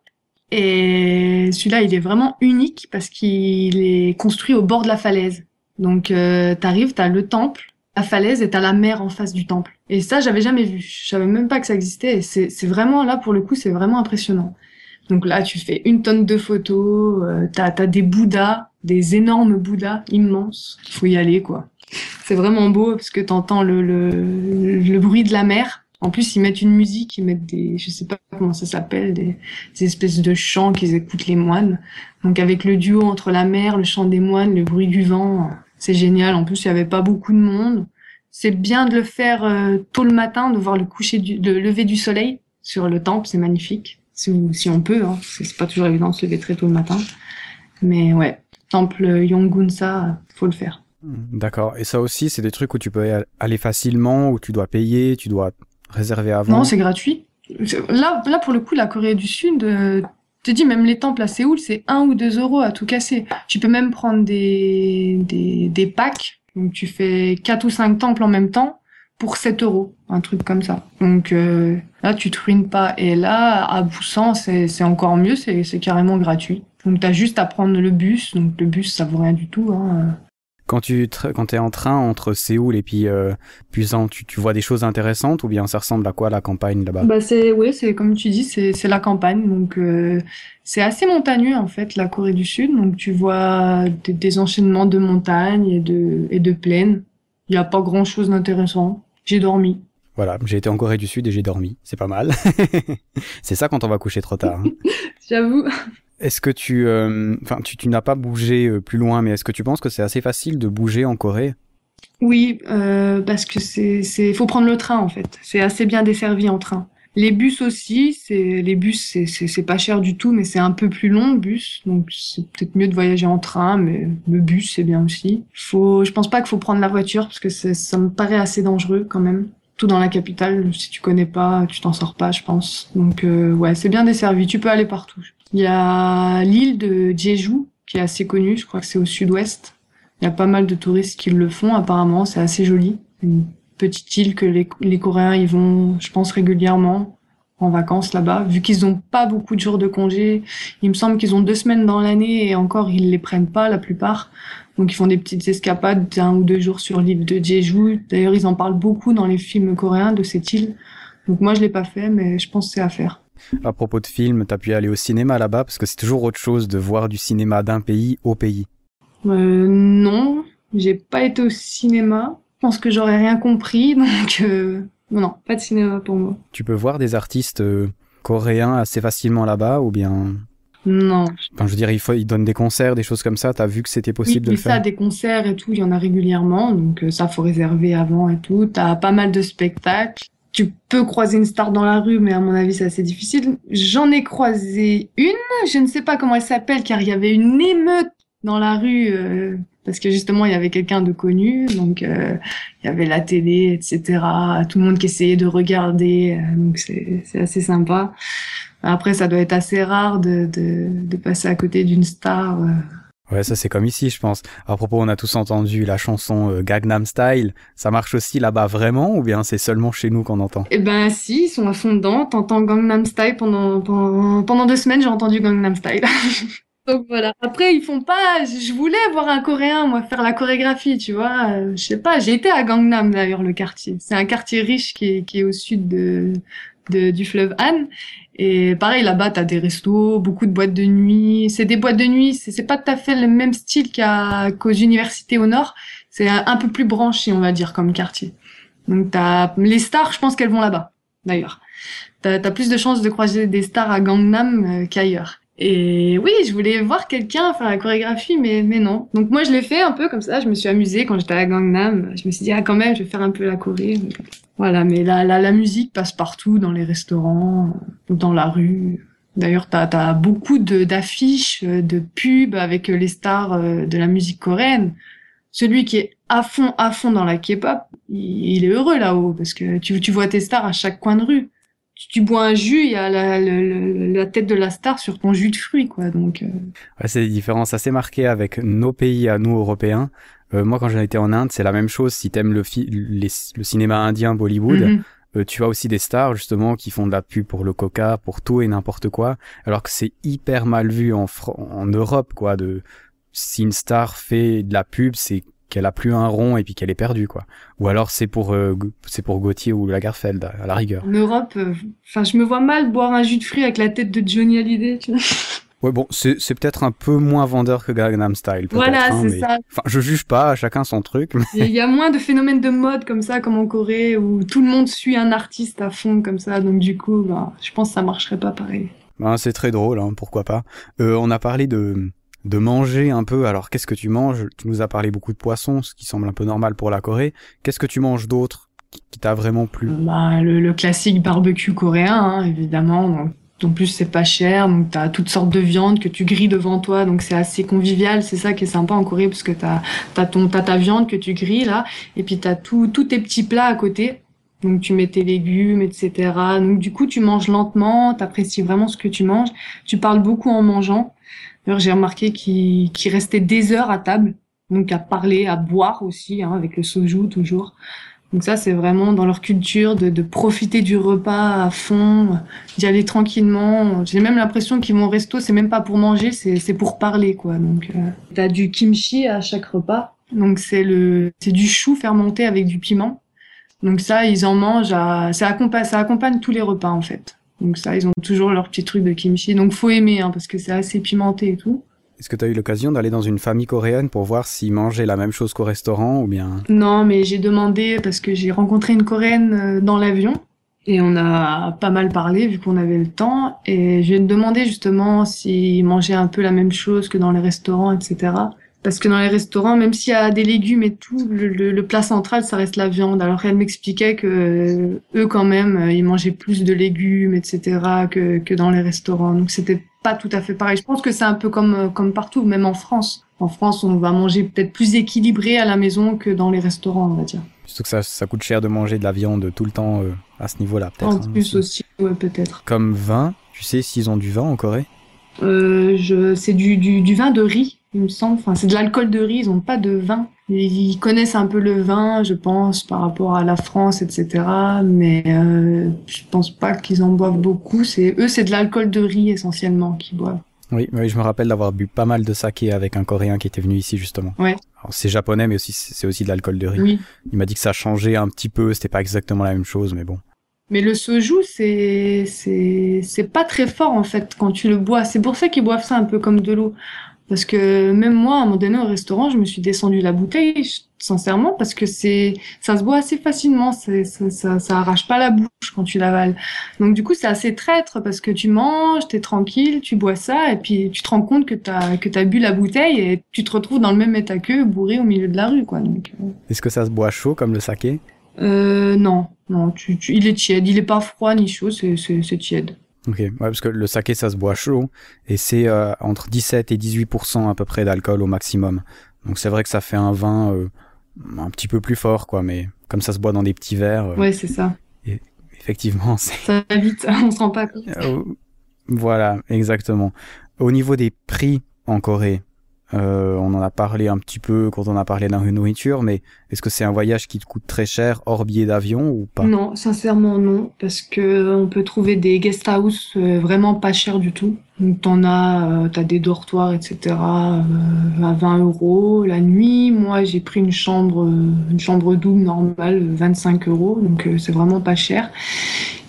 Et celui-là, il est vraiment unique parce qu'il est construit au bord de la falaise. Donc, euh, t'arrives, t'as le temple, la falaise et t'as la mer en face du temple. Et ça, j'avais jamais vu. Je savais même pas que ça existait. C'est vraiment là, pour le coup, c'est vraiment impressionnant. Donc là, tu fais une tonne de photos, euh, t'as as des bouddhas, des énormes bouddhas immenses. Faut y aller, quoi. C'est vraiment beau parce que t'entends le, le, le bruit de la mer. En plus, ils mettent une musique, ils mettent des, je sais pas comment ça s'appelle, des, espèces de chants qu'ils écoutent les moines. Donc avec le duo entre la mer, le chant des moines, le bruit du vent, c'est génial. En plus, il y avait pas beaucoup de monde. C'est bien de le faire euh, tôt le matin, de voir le coucher du, le lever du soleil sur le temple, c'est magnifique si, on peut. Hein. C'est pas toujours évident de se lever très tôt le matin. Mais ouais, temple Yongunsa, faut le faire. D'accord. Et ça aussi, c'est des trucs où tu peux aller facilement, où tu dois payer, tu dois réserver avant. Non, c'est gratuit. Là, là, pour le coup, la Corée du Sud, euh, te dis, même les temples à Séoul, c'est 1 ou 2 euros à tout casser. Tu peux même prendre des, des, des packs. Donc, tu fais 4 ou 5 temples en même temps pour 7 euros, un truc comme ça. Donc euh, là, tu te ruines pas. Et là, à Boussan, c'est encore mieux, c'est carrément gratuit. Donc tu as juste à prendre le bus. Donc le bus, ça vaut rien du tout. Hein. Quand tu quand es en train entre Séoul et puis euh, Busan, tu, tu vois des choses intéressantes ou bien ça ressemble à quoi la campagne là-bas? Bah c'est oui, c'est comme tu dis, c'est la campagne donc euh, c'est assez montagneux en fait la Corée du Sud donc tu vois des, des enchaînements de montagnes et de et de plaines. Il y a pas grand-chose d'intéressant. J'ai dormi. Voilà, j'ai été en Corée du Sud et j'ai dormi. C'est pas mal. c'est ça quand on va coucher trop tard. hein. J'avoue. Est-ce que tu, euh, enfin, tu, n'as pas bougé euh, plus loin, mais est-ce que tu penses que c'est assez facile de bouger en Corée? Oui, euh, parce que c'est c'est faut prendre le train en fait. C'est assez bien desservi en train. Les bus aussi, c'est les bus c'est pas cher du tout, mais c'est un peu plus long le bus, donc c'est peut-être mieux de voyager en train, mais le bus c'est bien aussi. Faut, je pense pas qu'il faut prendre la voiture parce que ça me paraît assez dangereux quand même. Tout dans la capitale, si tu connais pas, tu t'en sors pas, je pense. Donc ouais, c'est bien desservi. Tu peux aller partout. Il y a l'île de Jeju qui est assez connue. Je crois que c'est au sud-ouest. Il y a pas mal de touristes qui le font. Apparemment, c'est assez joli. Une petite île que les, Coréens y vont, je pense, régulièrement en vacances là-bas. Vu qu'ils ont pas beaucoup de jours de congé, il me semble qu'ils ont deux semaines dans l'année et encore ils les prennent pas la plupart. Donc ils font des petites escapades d'un ou deux jours sur l'île de Jeju. D'ailleurs, ils en parlent beaucoup dans les films coréens de cette île. Donc moi, je l'ai pas fait, mais je pense que c'est à faire. À propos de films, t'as pu aller au cinéma là-bas parce que c'est toujours autre chose de voir du cinéma d'un pays au pays. Euh, non, j'ai pas été au cinéma. Je pense que j'aurais rien compris, donc euh, non, pas de cinéma pour moi. Tu peux voir des artistes euh, coréens assez facilement là-bas ou bien, Non. enfin, je veux dire, il faut, ils donnent des concerts, des choses comme ça. T'as vu que c'était possible de oui, le ça, faire? des concerts et tout, il y en a régulièrement, donc euh, ça faut réserver avant et tout. T'as pas mal de spectacles. Tu peux croiser une star dans la rue, mais à mon avis, c'est assez difficile. J'en ai croisé une, je ne sais pas comment elle s'appelle, car il y avait une émeute dans la rue, euh, parce que justement, il y avait quelqu'un de connu, donc euh, il y avait la télé, etc. Tout le monde qui essayait de regarder, euh, donc c'est assez sympa. Après, ça doit être assez rare de, de, de passer à côté d'une star. Ouais, ça c'est comme ici, je pense. À propos, on a tous entendu la chanson euh, Gangnam Style. Ça marche aussi là-bas vraiment ou bien c'est seulement chez nous qu'on entend? Eh ben si, ils sont à fond dedans. T'entends Gangnam Style pendant, pendant, deux semaines, j'ai entendu Gangnam Style. Donc voilà. Après, ils font pas. Je voulais voir un Coréen, moi, faire la chorégraphie, tu vois. Euh, je sais pas. J'ai été à Gangnam d'ailleurs, le quartier. C'est un quartier riche qui est au sud de, du fleuve Han. Et pareil, là-bas, t'as des restos, beaucoup de boîtes de nuit. C'est des boîtes de nuit. C'est pas tout à fait le même style qu'à qu'aux universités au nord. C'est un, un peu plus branché, on va dire, comme quartier. Donc t'as les stars, je pense qu'elles vont là-bas. D'ailleurs, t'as as plus de chances de croiser des stars à Gangnam euh, qu'ailleurs. Et oui, je voulais voir quelqu'un faire la chorégraphie, mais mais non. Donc moi je l'ai fait un peu comme ça. Je me suis amusée quand j'étais à Gangnam. Je me suis dit ah quand même, je vais faire un peu la choré. Voilà, mais la la, la musique passe partout, dans les restaurants, dans la rue. D'ailleurs, t'as as beaucoup d'affiches, euh, de pubs avec euh, les stars euh, de la musique coréenne. Celui qui est à fond, à fond dans la K-pop, il, il est heureux là-haut parce que tu, tu vois tes stars à chaque coin de rue. Tu, tu bois un jus, il y a la, le- le- la tête de la star sur ton jus de fruits, quoi. Donc, euh, Ouais, c'est des différences assez marquées avec nos pays à nous Européens. Euh, moi, quand j'ai été en Inde, c'est la même chose. Si t'aimes le, les- le cinéma indien, Bollywood, mhm. euh, tu as aussi des stars justement qui font de la pub pour le Coca, pour tout et n'importe quoi, alors que c'est hyper mal vu en, Fran- en Europe, quoi. De si une star fait de la pub, c'est qu'elle a plus un rond et puis qu'elle est perdue, quoi. Ou alors c'est pour euh, c'est pour Gauthier ou Lagerfeld à la rigueur. en Europe, euh, enfin, je me vois mal boire un jus de fruits avec la tête de Johnny Hallyday, tu vois. Ouais, bon, c'est c'est peut-être un peu moins vendeur que Gangnam Style. Voilà, hein, c'est ça. Enfin, je juge pas, chacun son truc. mais- Il y a moins de phénomènes de mode comme ça, comme en Corée, où tout le monde suit un artiste à fond comme ça. Donc du coup, bah, je pense que ça marcherait pas pareil. Ben, c'est très drôle, hein, pourquoi pas. Euh, on a parlé de, de manger un peu. Alors, qu'est-ce que tu manges? Tu nous as parlé beaucoup de poissons, ce qui semble un peu normal pour la Corée. Qu'est-ce que tu manges d'autre qui, t'a vraiment plu? Bah, le, le classique barbecue coréen, hein, évidemment. Donc, en plus, c'est pas cher. Donc, t'as toutes sortes de viandes que tu grilles devant toi. Donc, c'est assez convivial. C'est ça qui est sympa en Corée, parce que t'as, t'as ton, t'as ta viande que tu grilles, là. Et puis, t'as tout, tous tes petits plats à côté. Donc, tu mets tes légumes, etc. Donc, du coup, tu manges lentement. T'apprécies vraiment ce que tu manges. Tu parles beaucoup en mangeant. D'ailleurs, j'ai remarqué qu'ils, qu'ils restaient des heures à table. Donc, à parler, à boire aussi, hein, avec le soju, toujours. Donc ça, c'est vraiment dans leur culture de, de profiter du repas à fond, d'y aller tranquillement. J'ai même l'impression qu'ils vont au resto, c'est même pas pour manger, c'est c'est pour parler, quoi. Donc, euh, t'as du kimchi à chaque repas? Donc c'est le c'est du chou fermenté avec du piment. Donc ça, ils en mangent à ça accompagne ça accompagne tous les repas en fait. Donc ça, ils ont toujours leur petit truc de kimchi. Donc faut aimer hein, parce que c'est assez pimenté et tout. Est-ce que tu as eu l'occasion d'aller dans une famille coréenne pour voir s'ils mangeaient la même chose qu'au restaurant ou bien? Non, mais j'ai demandé parce que j'ai rencontré une coréenne euh, dans l'avion et on a pas mal parlé vu qu'on avait le temps et je lui ai demandé justement s'ils mangeaient un peu la même chose que dans les restaurants, etc. Parce que dans les restaurants, même s'il y a des légumes et tout, le, le, le, plat central, ça reste la viande. Alors elle m'expliquait que euh, eux, quand même, euh, ils mangeaient plus de légumes, etc., que, que dans les restaurants. Donc c'était pas tout à fait pareil. Je pense que c'est un peu comme euh, comme partout, même en France. En France, on va manger peut-être plus équilibré à la maison que dans les restaurants, on va dire. Surtout que ça, ça coûte cher de manger de la viande tout le temps euh, à ce niveau-là, peut-être. En hein, plus aussi, ouais, peut-être. Comme vin, tu sais s'ils ont du vin en Corée? Euh, je, c'est du, du, du vin de riz il me semble. Enfin, c'est de l'alcool de riz, ils n'ont pas de vin. Ils connaissent un peu le vin, je pense, par rapport à la France, etc. Mais euh, je pense pas qu'ils en boivent beaucoup. C'est eux, c'est de l'alcool de riz essentiellement qu'ils boivent. Oui, oui, je me rappelle d'avoir bu pas mal de saké avec un Coréen qui était venu ici justement. Ouais. C'est japonais, mais aussi c'est aussi de l'alcool de riz. Oui. Il m'a dit que ça changeait un petit peu, c'était pas exactement la même chose, mais bon. Mais le soju, c'est c'est c'est pas très fort en fait quand tu le bois. C'est pour ça qu'ils boivent ça un peu comme de l'eau. Parce que même moi, à un moment donné au restaurant, je me suis descendu la bouteille, sincèrement, parce que c'est, ça se boit assez facilement, ça, ça, ça arrache pas la bouche quand tu l'avales. Donc du coup, c'est assez traître parce que tu manges, t'es tranquille, tu bois ça, et puis tu te rends compte que t'as que t'as bu la bouteille et tu te retrouves dans le même état qu'eux, bourré au milieu de la rue, quoi. Donc. Euh... Est-ce que ça se boit chaud comme le saké? Euh, non, non, tu, tu, il est tiède, il est pas froid ni chaud, c'est c'est tiède. Ok, ouais, parce que le saké ça se boit chaud et c'est euh, entre 17 et 18% à peu près d'alcool au maximum. Donc c'est vrai que ça fait un vin euh, un petit peu plus fort quoi, mais comme ça se boit dans des petits verres. Euh, ouais, c'est ça. Et effectivement, c'est. Ça va vite, on se rend pas compte. voilà, exactement. Au niveau des prix en Corée, euh, on en a parlé un petit peu quand on a parlé de la nourriture, mais est-ce que c'est un voyage qui te coûte très cher hors billet d'avion ou pas? Non, sincèrement non, parce que on peut trouver des guest house euh, vraiment pas chers du tout. Donc t'en as, euh, t'as des dortoirs, etc. Euh, à 20 euros la nuit. Moi j'ai pris une chambre, une chambre double normale, 25 euros, donc c'est vraiment pas cher.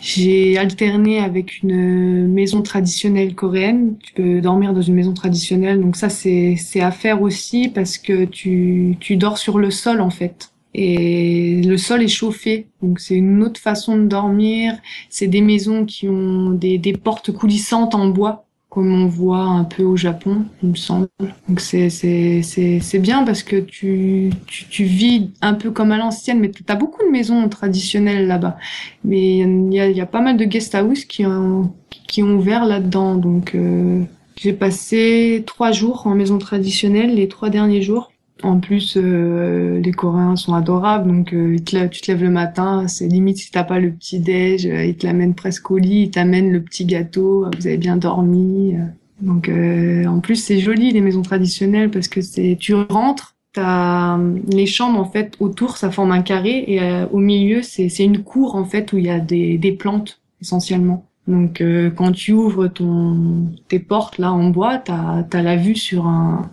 J'ai alterné avec une maison traditionnelle coréenne. Tu peux dormir dans une maison traditionnelle, donc ça c'est à faire aussi parce que tu tu dors sur le sol en fait. Et le sol est chauffé, donc c'est une autre façon de dormir. C'est des maisons qui ont des, des portes coulissantes en bois, comme on voit un peu au Japon, il me semble. Donc c'est bien parce que tu tu tu vis un peu comme à l'ancienne, mais t'as beaucoup de maisons traditionnelles là-bas. Mais il y a y a pas mal de guest house qui ont qui ont ouvert là-dedans. Donc euh, j'ai passé trois jours en maison traditionnelle les trois derniers jours. En plus, euh, les Coréens sont adorables, donc euh, tu te lèves le matin, c'est limite si t'as pas le petit déj, euh, ils te l'amènent presque au lit, ils t'amènent le petit gâteau, vous avez bien dormi. Donc euh, en plus c'est joli les maisons traditionnelles parce que c'est tu rentres, t'as les chambres en fait autour ça forme un carré et euh, au milieu c'est c'est une cour en fait où il y a des des plantes essentiellement. Donc euh, quand tu ouvres ton tes portes là en bois, t'as as la vue sur un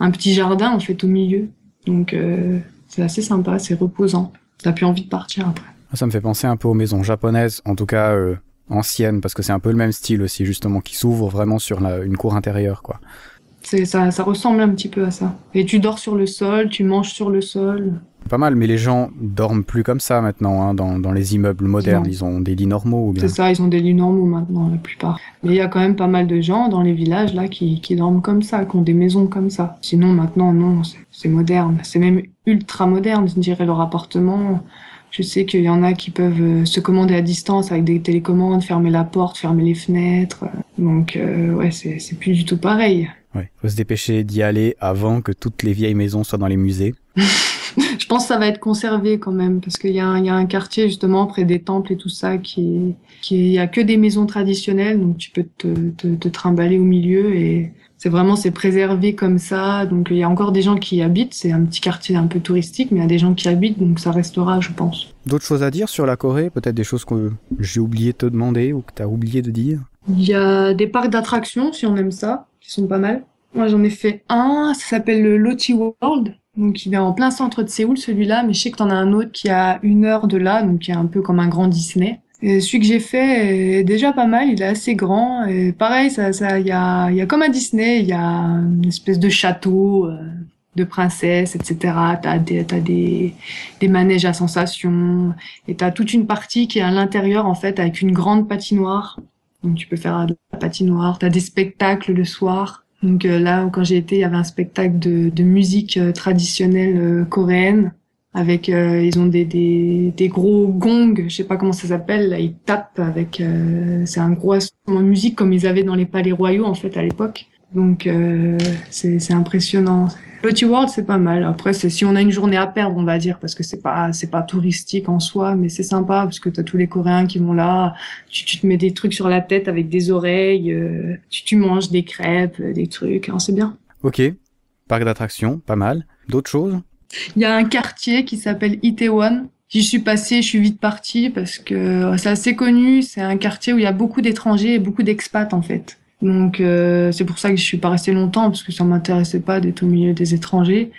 un petit jardin en fait au milieu. Donc euh, c'est assez sympa, c'est reposant. T'as plus envie de partir après. Ça me fait penser un peu aux maisons japonaises, en tout cas euh, anciennes, parce que c'est un peu le même style aussi justement, qui s'ouvre vraiment sur une cour intérieure quoi. Ça, ça ressemble un petit peu à ça. Et tu dors sur le sol, tu manges sur le sol. Pas mal, mais les gens dorment plus comme ça maintenant, hein, dans, dans les immeubles modernes. Non. Ils ont des lits normaux C'est ça, ils ont des lits normaux maintenant, la plupart. Mais il y a quand même pas mal de gens dans les villages là qui, qui dorment comme ça, qui ont des maisons comme ça. Sinon, maintenant, non, c'est- moderne. C'est même ultra moderne, je dirais, leur appartement. Je sais qu'il y en a qui peuvent euh, se commander à distance avec des télécommandes, fermer la porte, fermer les fenêtres. Donc, euh, ouais, c'est plus du tout pareil. Ouais, faut se dépêcher d'y aller avant que toutes les vieilles maisons soient dans les musées. Je pense que ça va être conservé quand même parce qu'il y, a un- il y a un quartier justement près des temples et tout ça qui qui il y a que des maisons traditionnelles donc tu peux te, te, te trimballer au milieu et c'est vraiment c'est préservé comme ça. Donc il y a encore des gens qui y habitent. C'est un petit quartier un peu touristique mais il y a des gens qui y habitent donc ça restera je pense. D'autres choses à dire sur la Corée? Peut-être des choses que j'ai oublié de te demander ou que t'as oublié de dire? Il y a des parcs d'attractions si on aime ça sont pas mal. Moi j'en ai fait un ça s'appelle le Loti World Donc il est en plein centre de Séoul celui-là, mais je sais que t'en as un autre qui a une heure de là, donc qui est un peu comme un grand Disney. Celui que j'ai fait est déjà pas mal, il est assez grand. Et pareil, ça, ça, il y a, y a comme à Disney, il y a une espèce de château, euh, de princesse, etc. T'as des, t'as des, des manèges à sensations, et t'as toute une partie qui est à l'intérieur en fait avec une grande patinoire. Donc tu peux faire de la patinoire. T'as des spectacles le soir. Donc euh, là, quand j'ai été, il y avait un spectacle de, musique euh, traditionnelle euh, coréenne avec euh, ils ont des, des, des gros gongs, je sais pas comment ça s'appelle, là ils tapent avec euh, c'est un gros instrument de musique comme ils avaient dans les palais royaux en fait à l'époque. Donc euh, c'est impressionnant. Petit World c'est pas mal. Après c'est si on a une journée à perdre on va dire parce que c'est pas c'est pas touristique en soi mais c'est sympa parce que t'as tous les Coréens qui vont là, tu, tu te mets des trucs sur la tête avec des oreilles, euh, tu, tu manges des crêpes, des trucs, hein, c'est bien. Ok, parc d'attractions, pas mal. D'autres choses? Il y a un quartier qui s'appelle Itaewon. J'y suis passée, je suis vite partie parce que euh, c'est assez connu. C'est un quartier où il y a beaucoup d'étrangers et beaucoup d'expats en fait. Donc euh, c'est pour ça que je suis pas restée longtemps parce que ça m'intéressait pas d'être au milieu des étrangers.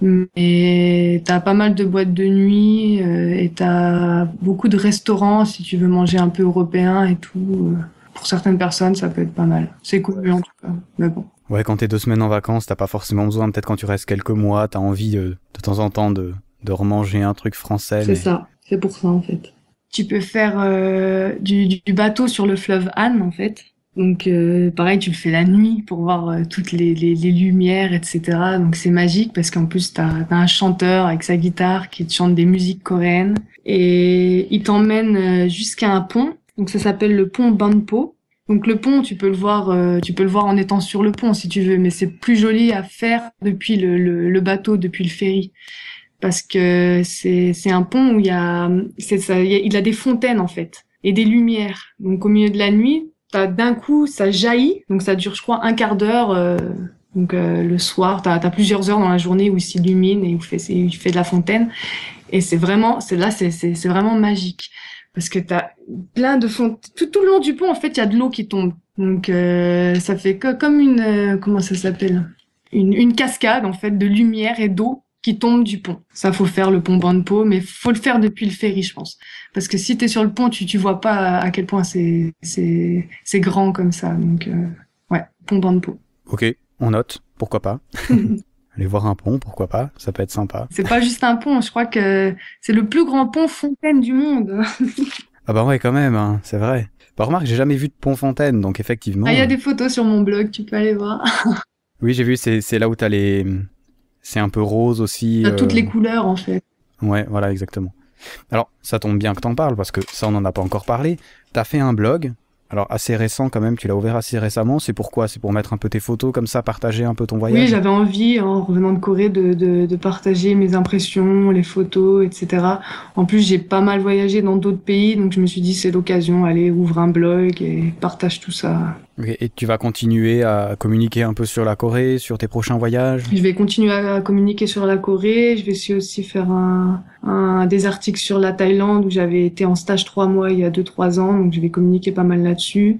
Mais t'as pas mal de boîtes de nuit euh, et t'as beaucoup de restaurants si tu veux manger un peu européen et tout. Euh, Pour certaines personnes, ça peut être pas mal. C'est cool en tout cas. Mais bon. Ouais, quand t'es deux semaines en vacances, t'as pas forcément besoin. Peut-être quand tu restes quelques mois, t'as envie de, de temps en temps de, de remanger un truc français. C'est mais- ça, c'est pour ça en fait. Tu peux faire euh, du, du bateau sur le fleuve Han en fait. Donc euh, pareil, tu le fais la nuit pour voir euh, toutes les, lumières, etc. Donc c'est magique parce qu'en plus t'as as un chanteur avec sa guitare qui te chante des musiques coréennes et il t'emmène euh, jusqu'à un pont. Donc ça s'appelle le pont Banpo. Donc le pont, tu peux le voir, tu peux le voir en étant sur le pont si tu veux, mais c'est plus joli à faire depuis le, bateau, depuis le ferry parce que c'est un pont où il y a ça y a- il a des fontaines en fait et des lumières donc au milieu de la nuit d'un coup ça jaillit donc ça dure je crois un quart d'heure euh, donc euh, le soir. T'as as plusieurs heures dans la journée où il s'illumine et où il fait il fait de la fontaine. Et c'est vraiment c'est là c'est vraiment magique. Parce que t'as plein de fontaines tout, tout le long du pont en fait il y a de l'eau qui tombe. Donc euh, ça fait comme une euh, comment ça s'appelle? Une, une cascade en fait de lumière et d'eau qui tombe du pont. Ça faut faire le pont Banpo, mais faut le faire depuis le ferry, je pense, parce que si t'es sur le pont, tu tu vois pas à quel point c'est c'est c'est grand comme ça. Donc euh, ouais, pont Banpo. Ok, on note. Pourquoi pas? Aller voir un pont, pourquoi pas? Ça peut être sympa. c'est pas juste un pont, je crois que c'est le plus grand pont fontaine du monde. Ah bah ouais, quand même, hein, c'est vrai. Bah remarque, j'ai jamais vu de pont fontaine, donc effectivement. Ah, il y a des photos sur mon blog, tu peux aller voir. Oui, j'ai vu, c'est c'est là où t'as les. C'est un peu rose aussi. Toutes euh, les couleurs en fait. Ouais, voilà, exactement. Alors, ça tombe bien que t'en parles, parce que ça, on n'en a pas encore parlé. T'as fait un blog, alors assez récent quand même, tu l'as ouvert assez récemment. C'est pourquoi? C'est pour mettre un peu tes photos comme ça, partager un peu ton Oui, voyage? j'avais envie, en revenant de Corée, de, de, de partager mes impressions, les photos, etc. En plus, j'ai pas mal voyagé dans d'autres pays, donc je me suis dit, c'est l'occasion, allez, ouvre un blog et partage tout ça. Et tu vas continuer à communiquer un peu sur la Corée, sur tes prochains voyages? Je vais continuer à communiquer sur la Corée. Je vais aussi- aussi faire un, un, des articles sur la Thaïlande où j'avais été en stage trois mois il y a deux, trois ans, donc je vais communiquer pas mal là-dessus.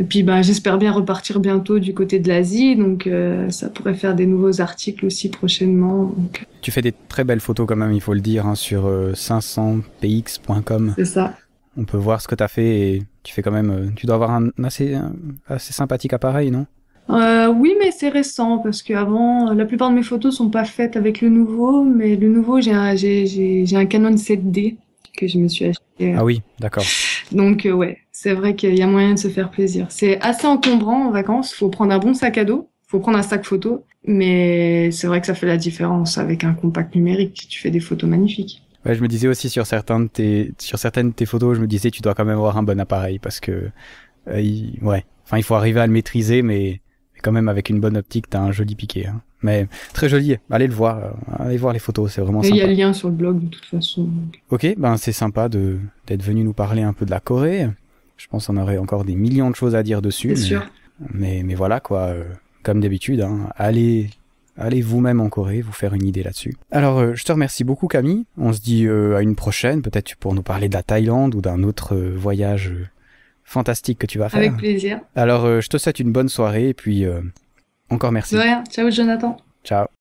Et puis, bah, j'espère bien repartir bientôt du côté de l'Asie, donc euh, ça pourrait faire des nouveaux articles aussi prochainement. Donc, Tu fais des très belles photos quand même, il faut le dire, hein, sur euh, 500px.com. c'est ça. On peut voir ce que t'as fait et tu fais quand même. euh, tu dois avoir un assez, un assez sympathique appareil, non? Euh, oui, mais c'est récent parce qu'avant, la plupart de mes photos sont pas faites avec le nouveau, mais le nouveau, j'ai un, j'ai, un Canon 7D que je me suis acheté. Ah oui, d'accord. Donc euh, ouais, c'est vrai qu'il y a moyen de se faire plaisir. C'est assez encombrant en vacances. Faut prendre un bon sac à dos, faut prendre un sac photo, mais c'est vrai que ça fait la différence avec un compact numérique. Tu fais des photos magnifiques. Ouais, je me disais aussi sur certains de tes, sur certaines de tes photos, je me disais tu dois quand même avoir un bon appareil parce que, euh, il- ouais, enfin il faut arriver à le maîtriser, mais quand même avec une bonne optique, t'as un joli piqué. Hein. Mais très joli. Allez le voir, euh, allez voir les photos, c'est vraiment Et il y a sympa. le lien sur le blog de toute façon. Ok, ben c'est sympa de d'être venu nous parler un peu de la Corée. Je pense qu'on aurait encore des millions de choses à dire dessus. C'est mais- sûr. Mais, mais voilà, quoi, euh, comme d'habitude, hein, allez, allez vous-même en Corée, vous faire une idée là-dessus. Alors, euh, je te remercie beaucoup, Camille. On se dit euh, à une prochaine, peut-être pour nous parler de la Thaïlande ou d'un autre euh, voyage fantastique que tu vas faire. Avec plaisir. Alors, je te souhaite une bonne soirée et puis encore merci. De rien. Ciao Jonathan. Ciao.